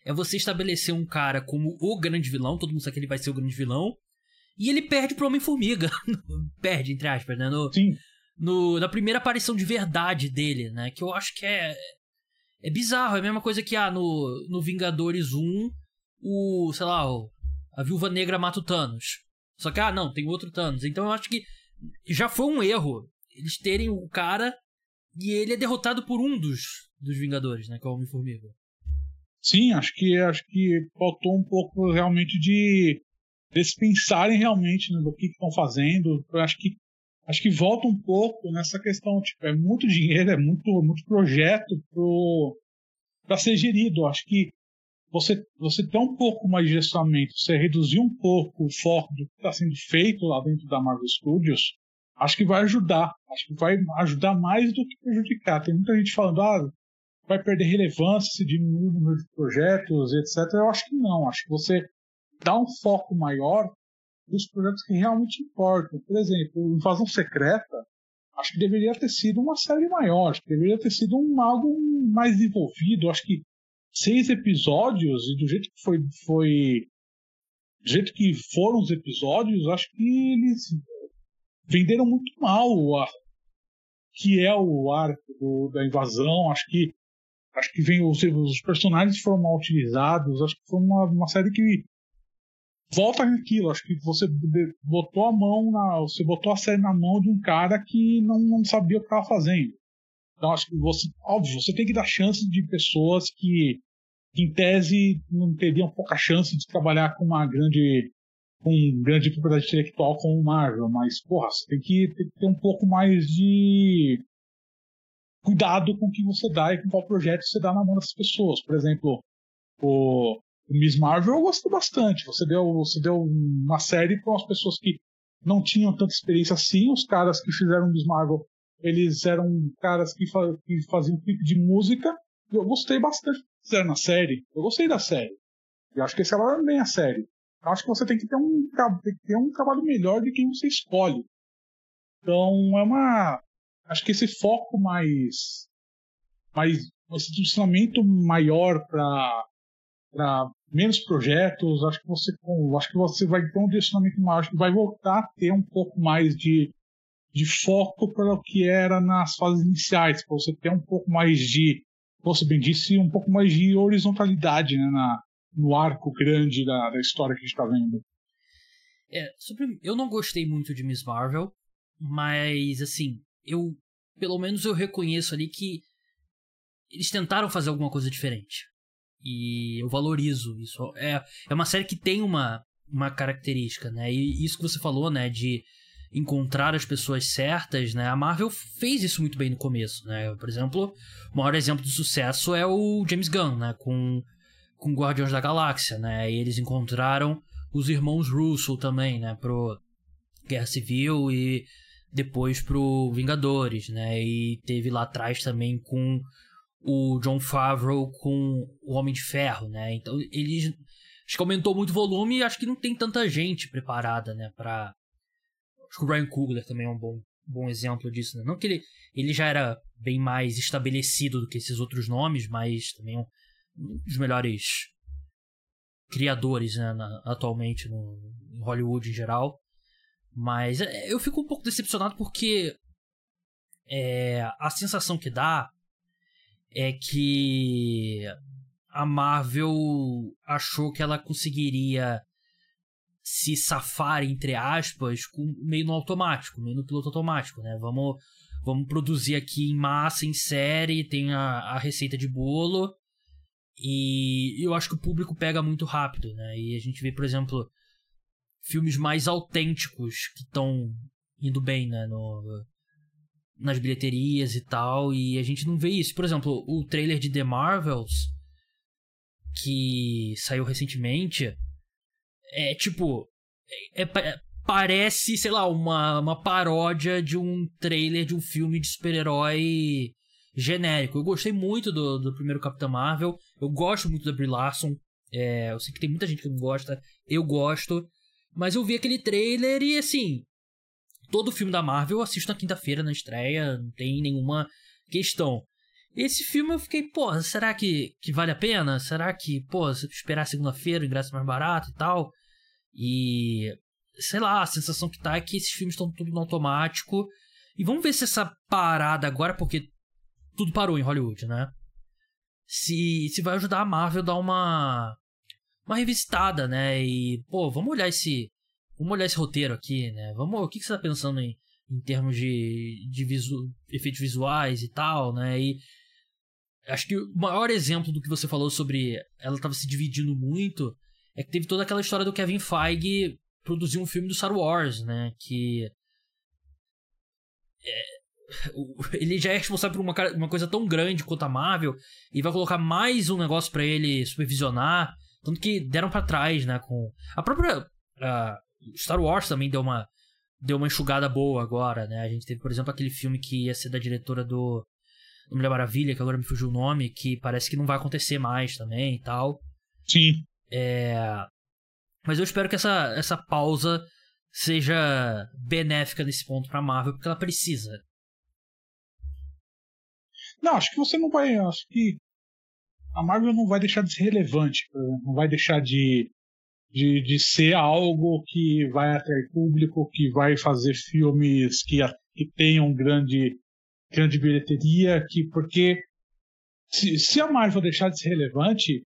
é você estabelecer um cara como o grande vilão, todo mundo sabe que ele vai ser o grande vilão, e ele perde pro Homem-Formiga. perde, entre aspas, né? No, Sim. No, na primeira aparição de verdade dele, né? Que eu acho que é. É bizarro, é a mesma coisa que ah, no, no Vingadores 1, o. sei lá, o, a Viúva Negra mata o Thanos. Só que, ah, não, tem outro Thanos. Então eu acho que já foi um erro eles terem o cara e ele é derrotado por um dos, dos Vingadores, né? Que é o Homem-Formiga. Sim, acho que acho que faltou um pouco realmente de eles pensarem realmente no que estão fazendo. Eu acho que acho que volta um pouco nessa questão, tipo, é muito dinheiro, é muito muito projeto para ser gerido. Acho que você, você ter um pouco mais de gestionamento, você reduzir um pouco o foco do que está sendo feito lá dentro da Marvel Studios, acho que vai ajudar. Acho que vai ajudar mais do que prejudicar. Tem muita gente falando, ah, vai perder relevância se diminuir o número de projetos, etc. Eu acho que não. Acho que você dá um foco maior nos projetos que realmente importam. Por exemplo, Invasão Secreta, acho que deveria ter sido uma série maior, acho que deveria ter sido um, algo mais desenvolvido. Acho que seis episódios e do jeito que foi, foi do jeito que foram os episódios, acho que eles venderam muito mal o que é o arco do, da invasão. Acho que acho que vem os, os, personagens foram mal utilizados. Acho que foi uma, uma série que volta naquilo. Acho que você botou a mão na, você botou a série na mão de um cara que não, não sabia o que estava fazendo. Então acho que você, óbvio, você tem que dar chance de pessoas que, em tese, não teriam pouca chance de trabalhar com uma grande, com grande propriedade intelectual como o Marvel, mas porra, você tem que, tem que ter um pouco mais de cuidado com o que você dá e com qual projeto você dá na mão dessas pessoas. Por exemplo, o, Miss Marvel eu gostei bastante. Você deu, você deu uma série para as pessoas que não tinham tanta experiência assim, os caras que fizeram Miss Marvel eles eram caras que, fa que faziam clipe de música. Eu gostei bastante fizeram na série. Eu gostei da série. Eu acho que esse é bem a série. Eu acho que você tem que ter um, tem que ter um trabalho melhor de quem você escolhe. Então é uma. Acho que esse foco mais. mais esse direcionamento maior para para menos projetos, acho que você acho que você vai ter um direcionamento maior, acho que vai voltar a ter um pouco mais de de foco para o que era nas fases iniciais, para você ter um pouco mais de, você bem disse, um pouco mais de horizontalidade né, na, no arco grande da, da história que a gente está vendo. É, sobre, eu não gostei muito de Miss Marvel, mas assim, eu pelo menos eu reconheço ali que eles tentaram fazer alguma coisa diferente. E eu valorizo isso. É, é uma série que tem uma, uma característica, né? E isso que você falou, né? De encontrar as pessoas certas, né? A Marvel fez isso muito bem no começo, né? Por exemplo, o maior exemplo de sucesso é o James Gunn, né? Com, com Guardiões da Galáxia, né? E eles encontraram os irmãos Russo também, né? Pro Guerra Civil e depois pro Vingadores, né? E teve lá atrás também com o John Favreau com o Homem de Ferro, né? Então eles acho que aumentou muito o volume e acho que não tem tanta gente preparada, né, pra... Acho que o Ryan Coogler também é um bom, bom exemplo disso, né? Não que ele, ele já era bem mais estabelecido do que esses outros nomes, mas também um, um dos melhores criadores, né, na, atualmente no, em Hollywood em geral. Mas é, eu fico um pouco decepcionado porque é, a sensação que dá é que a Marvel achou que ela conseguiria se safar, entre aspas, com, meio no automático, meio no piloto automático, né? Vamos, vamos produzir aqui em massa, em série, tem a, a receita de bolo. E eu acho que o público pega muito rápido, né? E a gente vê, por exemplo, filmes mais autênticos que estão indo bem, né? No, nas bilheterias e tal, e a gente não vê isso. Por exemplo, o trailer de The Marvels, que saiu recentemente, é tipo. É, é, parece, sei lá, uma, uma paródia de um trailer de um filme de super-herói genérico. Eu gostei muito do, do primeiro Capitão Marvel. Eu gosto muito da Brie Larson. É, eu sei que tem muita gente que não gosta. Eu gosto. Mas eu vi aquele trailer e assim. Todo filme da Marvel eu assisto na quinta-feira na estreia. Não tem nenhuma questão. Esse filme eu fiquei, pô, será que, que vale a pena? Será que, pô, esperar segunda-feira o ingresso é mais barato e tal? E. Sei lá, a sensação que tá é que esses filmes estão tudo no automático. E vamos ver se essa parada agora, porque tudo parou em Hollywood, né? Se, se vai ajudar a Marvel a dar uma. Uma revisitada, né? E, pô, vamos olhar esse. Vamos olhar esse roteiro aqui, né? Vamos. O que, que você tá pensando em, em termos de, de visu, efeitos visuais e tal, né? E acho que o maior exemplo do que você falou sobre ela estava se dividindo muito é que teve toda aquela história do Kevin Feige produzir um filme do Star Wars, né? Que. É, ele já é responsável por uma, uma coisa tão grande quanto a Marvel e vai colocar mais um negócio para ele supervisionar. Tanto que deram para trás, né? Com. A própria. Uh, Star Wars também deu uma. Deu uma enxugada boa agora, né? A gente teve, por exemplo, aquele filme que ia ser da diretora do. do Mulher Maravilha, que agora me fugiu o nome, que parece que não vai acontecer mais também e tal. Sim. É... Mas eu espero que essa, essa pausa seja benéfica nesse ponto pra Marvel, porque ela precisa. Não, acho que você não vai. Acho que a Marvel não vai deixar de ser relevante, não vai deixar de, de, de ser algo que vai atrair público, que vai fazer filmes que, que tenham grande, grande bilheteria, que porque se, se a Marvel deixar de ser relevante,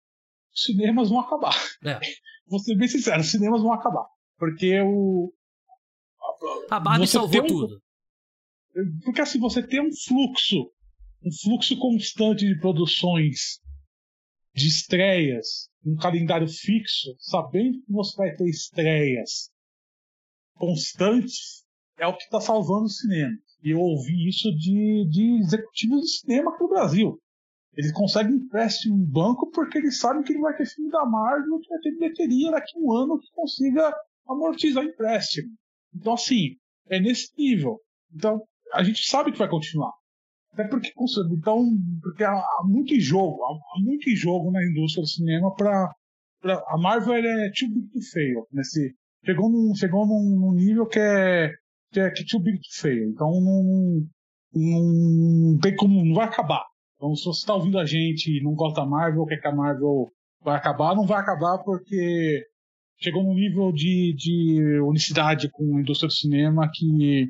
cinemas vão acabar. É. Vou ser bem sincero, os cinemas vão acabar. Porque o. A Barbie salvou um, tudo. Porque assim, você tem um fluxo, um fluxo constante de produções, de estreias, um calendário fixo, sabendo que você vai ter estreias constantes, é o que está salvando o cinema. E eu ouvi isso de, de executivos de cinema aqui no Brasil. Eles conseguem empréstimo em banco porque eles sabem que ele vai ter filme da Marvel que vai ter bilheteria daqui a um ano que consiga amortizar empréstimo. Então, assim, é nesse nível. Então, a gente sabe que vai continuar. Até porque, então, porque há, muito jogo, há, muito jogo na indústria do cinema para a Marvel é too big to fail. Nesse, chegou num, chegou num, num nível que é, que é que é too big to fail. Então, não, não, não tem como, não vai acabar. Então, se você está ouvindo a gente e não gosta da Marvel, quer que a Marvel vai acabar, não vai acabar porque chegou num nível de, de unicidade com a indústria do cinema que,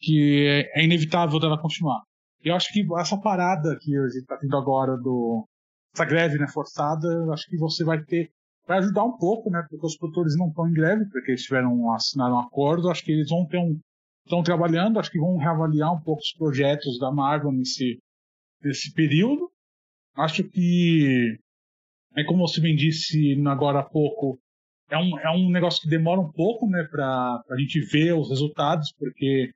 que é inevitável dela continuar. Eu acho que essa parada que a gente está tendo agora, do, essa greve né, forçada, acho que você vai ter. Vai ajudar um pouco, né? Porque os produtores não estão em greve, porque eles tiveram assinado um acordo. Acho que eles vão ter um. Estão trabalhando, acho que vão reavaliar um pouco os projetos da Marvel nesse, desse período. Acho que, é como você bem disse agora há pouco, é um, é um negócio que demora um pouco né, para a gente ver os resultados, porque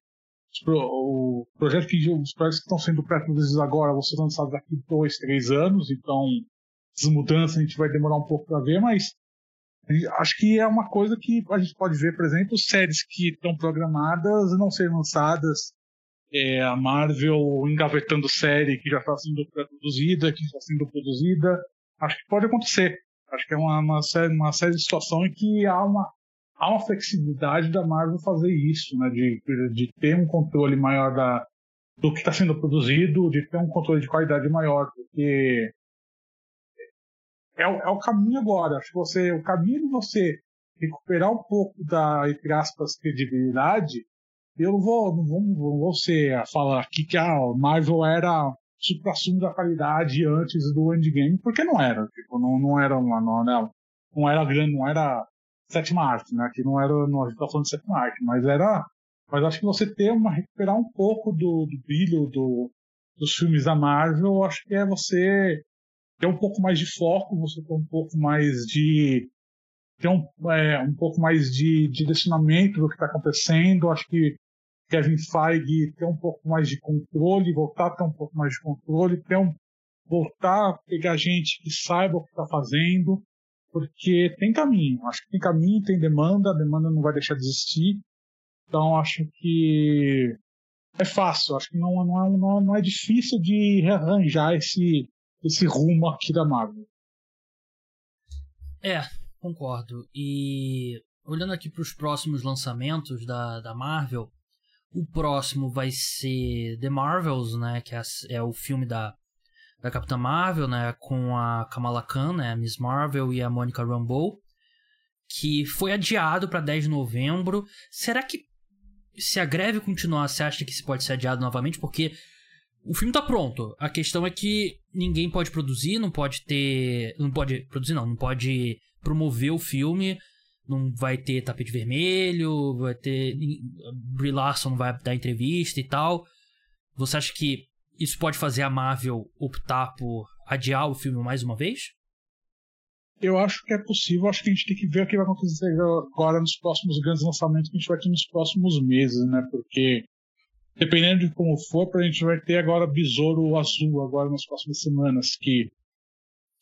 o projeto que, os projetos que estão sendo pré-produzidos agora vão ser lançados daqui dois, três anos, então essas mudanças a gente vai demorar um pouco para ver, mas acho que é uma coisa que a gente pode ver, por exemplo, séries que estão programadas não serem lançadas é, a Marvel engavetando série que já está sendo produzida, que está sendo produzida. Acho que pode acontecer. Acho que é uma, uma, série, uma série de situações em que há uma, há uma flexibilidade da Marvel fazer isso, né? De, de ter um controle maior da, do que está sendo produzido, de ter um controle de qualidade maior, porque é, o, é o caminho agora. Acho que você, o caminho de você recuperar um pouco da, entre aspas, credibilidade, eu não vou, não vou, não vou ser a falar aqui que a Marvel era supra-sumo da qualidade antes do Endgame, porque não era. Tipo, não, não era uma, não, não era grande, não era sétima arte, né? Que não era, não, a gente tá falando de sétima arte, mas era, mas acho que você ter uma, recuperar um pouco do, do brilho do, dos filmes da Marvel, acho que é você ter um pouco mais de foco, você ter um pouco mais de ter um, é, um pouco mais de, de direcionamento do que está acontecendo. Acho que Kevin Feige ter um pouco mais de controle, voltar a ter um pouco mais de controle, ter um, voltar a pegar gente que saiba o que está fazendo, porque tem caminho. Acho que tem caminho, tem demanda, a demanda não vai deixar de existir. Então acho que é fácil, acho que não, não, é, não, não é difícil de rearranjar esse, esse rumo aqui da Marvel. É, concordo. E olhando aqui para os próximos lançamentos da, da Marvel, o próximo vai ser The Marvels, né, que é, é o filme da, da Capitã Marvel, né, com a Kamala Khan, né, a Miss Marvel e a Monica Rambeau, que foi adiado para 10 de novembro. Será que se a greve continuar, você acha que isso pode ser adiado novamente? Porque o filme tá pronto. A questão é que ninguém pode produzir, não pode ter. Não pode produzir, não. Não pode promover o filme. Não vai ter tapete vermelho, vai ter. Brie Larson não vai dar entrevista e tal. Você acha que isso pode fazer a Marvel optar por adiar o filme mais uma vez? Eu acho que é possível. Acho que a gente tem que ver o que vai acontecer agora nos próximos grandes lançamentos que a gente vai ter nos próximos meses, né? Porque dependendo de como for, a gente vai ter agora Besouro Azul agora nas próximas semanas, que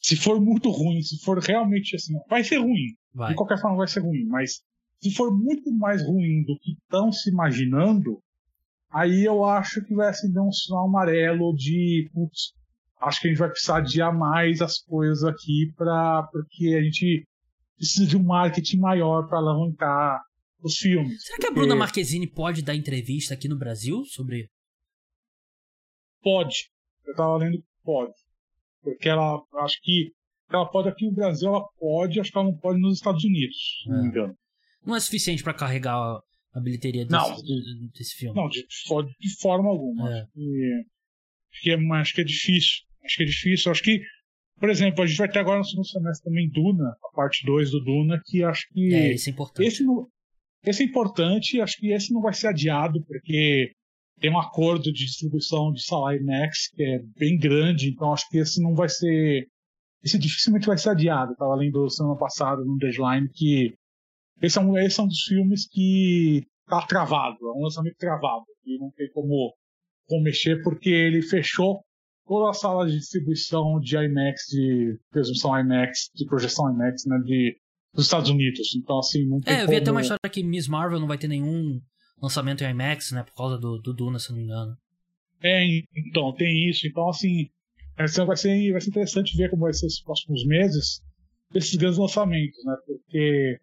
se for muito ruim, se for realmente assim, vai ser ruim. Vai. De qualquer forma vai ser ruim, mas se for muito mais ruim do que estão se imaginando, aí eu acho que vai acender um sinal amarelo de, putz, acho que a gente vai precisar adiar mais as coisas aqui para porque a gente precisa de um marketing maior para alavancar os filmes. Será que a Bruna Marquezine pode dar entrevista aqui no Brasil sobre? Pode. Eu tava lendo que pode. Porque ela, acho que ela pode aqui no Brasil, ela pode, acho que ela não pode nos Estados Unidos, se não me é. engano. Não é suficiente para carregar a bilheteria desse, não, desse filme. Não, de, de forma alguma. É. Acho, que, acho, que é, acho que é difícil. Acho que é difícil. Acho que, por exemplo, a gente vai ter agora no segundo semestre também Duna, a parte 2 do Duna, que acho que. É, isso é importante. Esse não, esse é importante, acho que esse não vai ser adiado, porque tem um acordo de distribuição de salário Max que é bem grande, então acho que esse não vai ser. Esse dificilmente vai ser adiado. Estava lendo semana passada no Deadline que esse é, um, esse é um dos filmes que tá travado, é um lançamento travado, e não tem como, como mexer, porque ele fechou toda a sala de distribuição de IMAX, de presunção IMAX, de projeção IMAX, né, de dos Estados Unidos. Então, assim, não tem É, eu vi até uma história que Miss Marvel não vai ter nenhum lançamento em IMAX, né? Por causa do, do Duna, se não me engano. É, então, tem isso. Então, assim, vai ser, vai ser interessante ver como vai ser esses próximos meses esses grandes lançamentos, né? Porque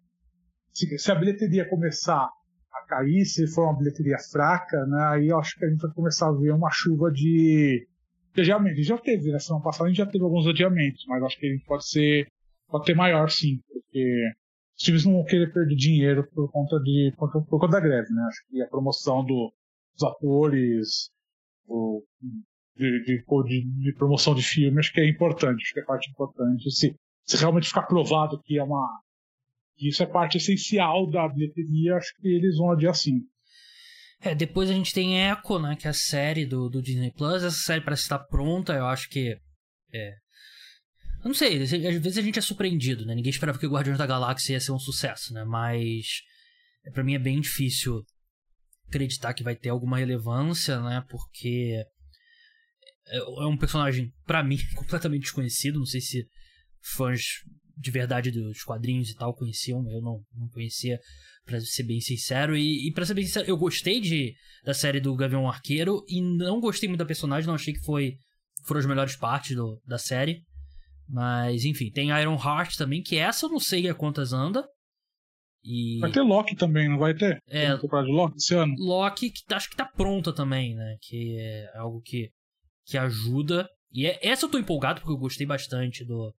se, se, a bilheteria começar a cair, se for uma bilheteria fraca, né? Aí eu acho que a gente vai começar a ver uma chuva de, de adiamentos. Já teve, né? Semana passada a gente já teve alguns adiamentos, mas acho que gente pode ser pode ter maior sim, porque os times não vão querer perder dinheiro por conta de por, por conta da greve, né? Acho que a promoção do, dos atores, o, de, de, de, de, promoção de filme, acho que é importante, acho que é parte importante. Se, se realmente ficar provado que é uma isso é parte essencial da bilheteria, acho que eles vão adiar sim. É, depois a gente tem Echo, né, que é a série do, do Disney Plus. Essa série parece estar pronta, eu acho que é, eu não sei, às vezes a gente é surpreendido, né? Ninguém esperava que o Guardiões da Galáxia ia ser um sucesso, né? Mas é, para mim é bem difícil acreditar que vai ter alguma relevância, né? Porque é, é um personagem, para mim, completamente desconhecido. Não sei se fãs de verdade dos quadrinhos e tal conheciam, eu não, não conhecia, para ser bem sincero. E, e para ser bem sincero, eu gostei de, da série do Gavião Arqueiro e não gostei muito da personagem, não achei que foi foram as melhores partes do, da série. Mas, enfim, tem Iron Heart também, que essa eu não sei a quantas anda. E... Vai ter Loki também, não vai ter? É. Tem temporada de Loki esse ano? Loki, que acho que tá pronta também, né? Que é algo que, que ajuda. E é, essa eu tô empolgado porque eu gostei bastante do,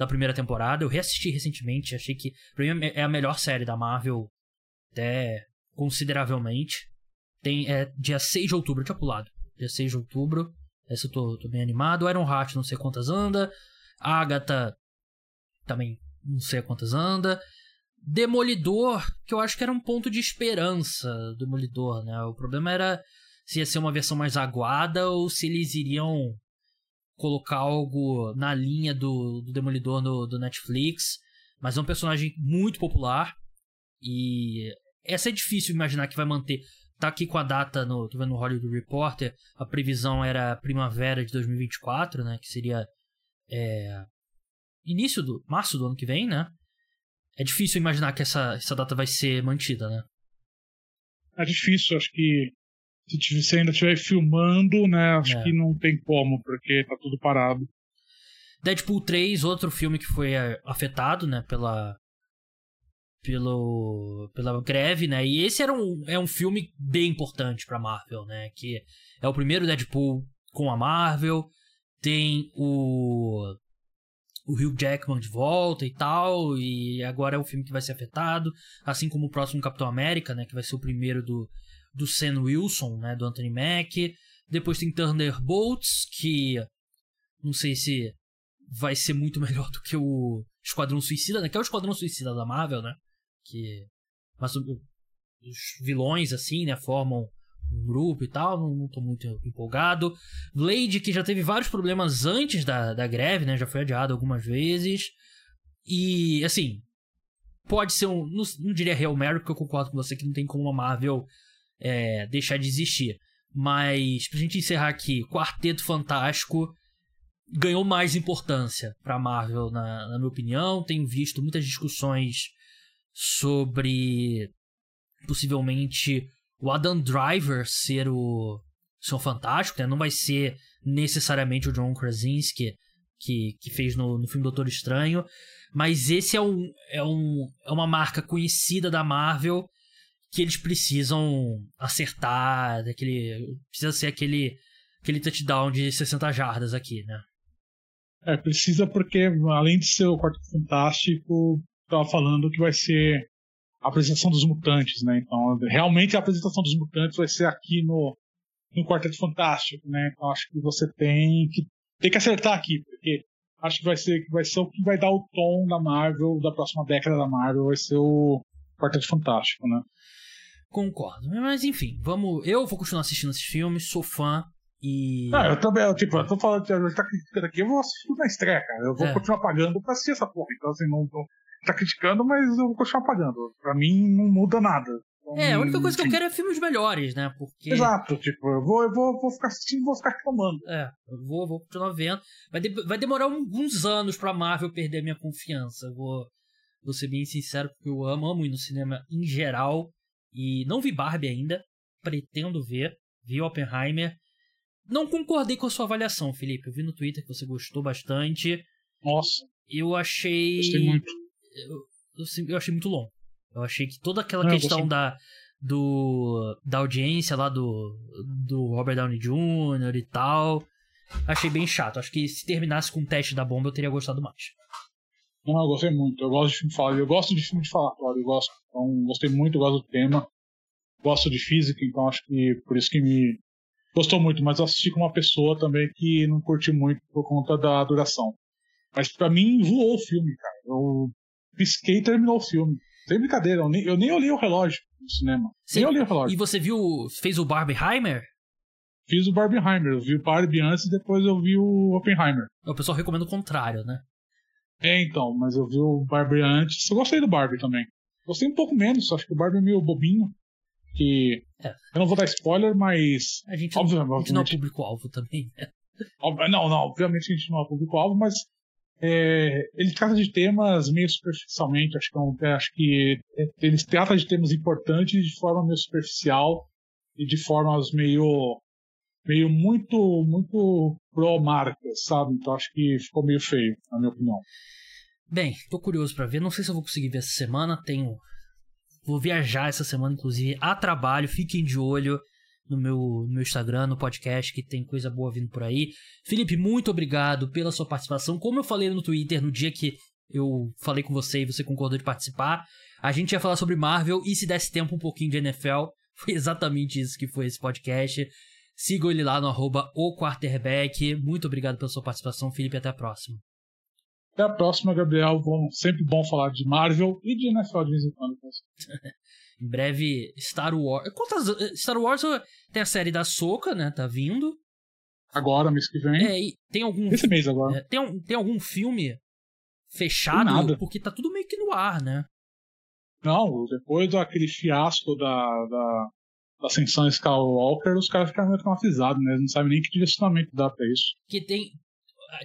da primeira temporada. Eu reassisti recentemente, achei que pra mim é a melhor série da Marvel, até consideravelmente. Tem, é dia 6 de outubro, eu tinha pulado. Dia 6 de outubro. Essa eu tô, tô bem animado. Iron Heart, não sei quantas anda. Agatha, também não sei quantas anda. Demolidor, que eu acho que era um ponto de esperança, Demolidor, né? O problema era se ia ser uma versão mais aguada ou se eles iriam colocar algo na linha do, do Demolidor no, do Netflix. Mas é um personagem muito popular e essa é difícil imaginar que vai manter. Tá aqui com a data no, tô vendo no Hollywood Reporter, a previsão era primavera de 2024, né, que seria é, início do março do ano que vem, né? É difícil imaginar que essa, essa data vai ser mantida, né? É difícil, acho que se você ainda estiver filmando, né, acho É. que não tem como, porque tá tudo parado. Deadpool 3, outro filme que foi é, afetado, né, pela pelo pela greve, né? E esse era um, é um filme bem importante pra Marvel, né, que é o primeiro Deadpool com a Marvel, tem o o Hugh Jackman de volta e tal, e agora é o filme que vai ser afetado, assim como o próximo Capitão América, né, que vai ser o primeiro do do Sam Wilson, né, do Anthony Mack. Depois tem Thunderbolts, que não sei se vai ser muito melhor do que o Esquadrão Suicida, né? Que é o Esquadrão Suicida da Marvel, né? Que mas os vilões assim, né, formam um grupo e tal, não, não tô muito empolgado. Blade, que já teve vários problemas antes da, da greve, né? Já foi adiado algumas vezes. E, assim, pode ser um. Não, não diria Real Mary, porque eu concordo com você que não tem como a Marvel é, deixar de existir. Mas, pra gente encerrar aqui, Quarteto Fantástico ganhou mais importância pra Marvel, na, na minha opinião. Tenho visto muitas discussões sobre possivelmente o Adam Driver ser o ser um fantástico, né? Não vai ser necessariamente o John Krasinski que, que fez no, no filme Doutor Estranho, mas esse é, um, é, um, é uma marca conhecida da Marvel que eles precisam acertar, daquele, precisa ser aquele, aquele touchdown de 60 jardas aqui, né? É, precisa porque, além de ser o Quarteto Fantástico, tava falando que vai ser a apresentação dos mutantes, né? Então, realmente a apresentação dos mutantes vai ser aqui no, no Quarteto Fantástico, né? Então, acho que você tem que, tem que acertar aqui, porque acho que vai ser, que vai ser o que vai dar o tom da Marvel, da próxima década da Marvel, vai ser o Quarteto Fantástico, né? Concordo. Mas enfim, vamos. Eu vou continuar assistindo esses filmes, sou fã e. Ah, eu também, eu, tipo, eu tô falando, gente tá criticando aqui, eu vou assistir na estreia, cara. Eu vou É. continuar pagando pra assistir essa porra. Então, assim, não tô. Tá criticando, mas eu vou continuar pagando. Pra mim não muda nada. Então, É, a única coisa que eu quero é filmes melhores, né? Porque. Exato, tipo, eu vou, eu vou, vou ficar assistindo vou ficar reclamando. É, eu vou, vou continuar vendo. Vai, de- vai demorar alguns anos pra Marvel perder minha confiança. Eu Vou, vou ser bem sincero, porque eu amo, amo ir no cinema em geral. E não vi Barbie ainda. Pretendo ver. Vi Oppenheimer. Não concordei com a sua avaliação, Felipe. Eu vi no Twitter que você gostou bastante. Nossa, Eu achei. gostei muito. eu, eu eu achei muito longo. Eu achei que toda aquela Não, questão da, do, da audiência lá do, do Robert Downey Jr. e tal, achei bem chato. Acho que se terminasse com o teste da bomba eu teria gostado mais. Não, eu gostei muito. Eu gosto de filme falatório. Eu gosto de filme de falatório. Eu gosto. Então, gostei muito, gosto do tema. Gosto de física, então acho que por isso que me gostou muito. Mas eu assisti com uma pessoa também que não curti muito por conta da duração. Mas pra mim voou o filme, cara. Eu pisquei e terminou o filme. Sem brincadeira, eu nem, eu nem olhei o relógio no cinema. Sim, Nem olhei o relógio. E você viu, fez o Barbieheimer? Fiz o Barbieheimer. Eu vi o Barbie antes e depois eu vi o Oppenheimer. O pessoal recomenda o contrário, né? É, então, mas eu vi o Barbie antes. Eu gostei do Barbie também. Gostei um pouco menos, acho que o Barbie é meio bobinho. Que. É. Eu não vou dar spoiler, mas. A gente, Obviamente, não, a gente não é público-alvo também, né? Não, não, obviamente a gente não é público-alvo, mas. é, ele trata de temas meio superficialmente. Acho que, é um- é, acho que ele trata de temas importantes de forma meio superficial e de formas meio. Meio muito, muito pró-marca, sabe? Então acho que ficou meio feio, na minha opinião. Bem, tô curioso para ver. Não sei se eu vou conseguir ver essa semana. Tenho. Vou viajar essa semana, inclusive, a trabalho. Fiquem de olho no meu, no meu Instagram, no podcast, que tem coisa boa vindo por aí. Felipe, muito obrigado pela sua participação. Como eu falei no Twitter no dia que eu falei com você e você concordou de participar, a gente ia falar sobre Marvel e se desse tempo um pouquinho de NFL. Foi exatamente isso que foi esse podcast. Sigam ele lá no arroba o quarterback. Muito obrigado pela sua participação, Felipe. Até a próxima. Até a próxima, Gabriel. Bom, sempre bom falar de Marvel e de NFL de vez em quando. em breve, Star Wars. Quantas. Star Wars tem a série da Soca, né? Tá vindo. Agora, mês que vem. É, e tem algum. Esse mês agora. É, tem, tem algum filme fechado? Nada. Porque tá tudo meio que no ar, né? Não, depois daquele fiasco da, da Ascensão Skywalker, os caras ficaram meio traumatizados, né? Eles não sabem nem que direcionamento dá pra isso. Que tem.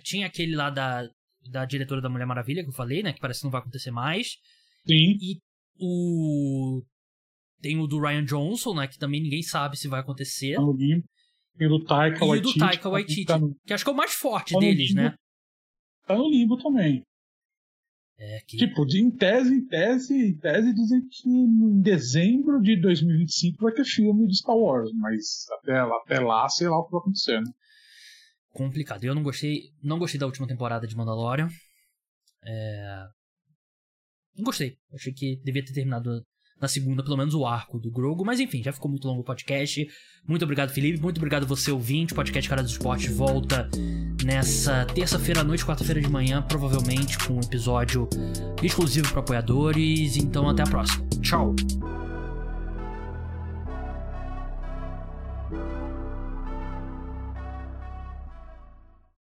Tinha aquele lá da, da diretora da Mulher Maravilha que eu falei, né? Que parece que não vai acontecer mais. Sim. E o. Tem o do Ryan Johnson, né? Que também ninguém sabe se vai acontecer. Tá. Tem o do Taika Waititi. E o do Taika Waititi. Tá no... Que acho que é o mais forte tá deles, limbo, né? Tá no limbo também. É que... Tipo, em tese, em tese, em tese dizem que em dezembro de 2025 vai ter filme de Star Wars, mas até, até lá, sei lá o que vai acontecer, né? Complicado. Eu não gostei, não gostei da última temporada de Mandalorian. É... Não gostei. Achei que devia ter terminado na segunda, pelo menos, o arco do Grogo. Mas enfim, já ficou muito longo o podcast. Muito obrigado, Felipe. Muito obrigado você, ouvinte. O podcast Cara dos Esportes volta nessa terça-feira à noite, quarta-feira de manhã, provavelmente com um episódio exclusivo para apoiadores. Então, até a próxima. Tchau!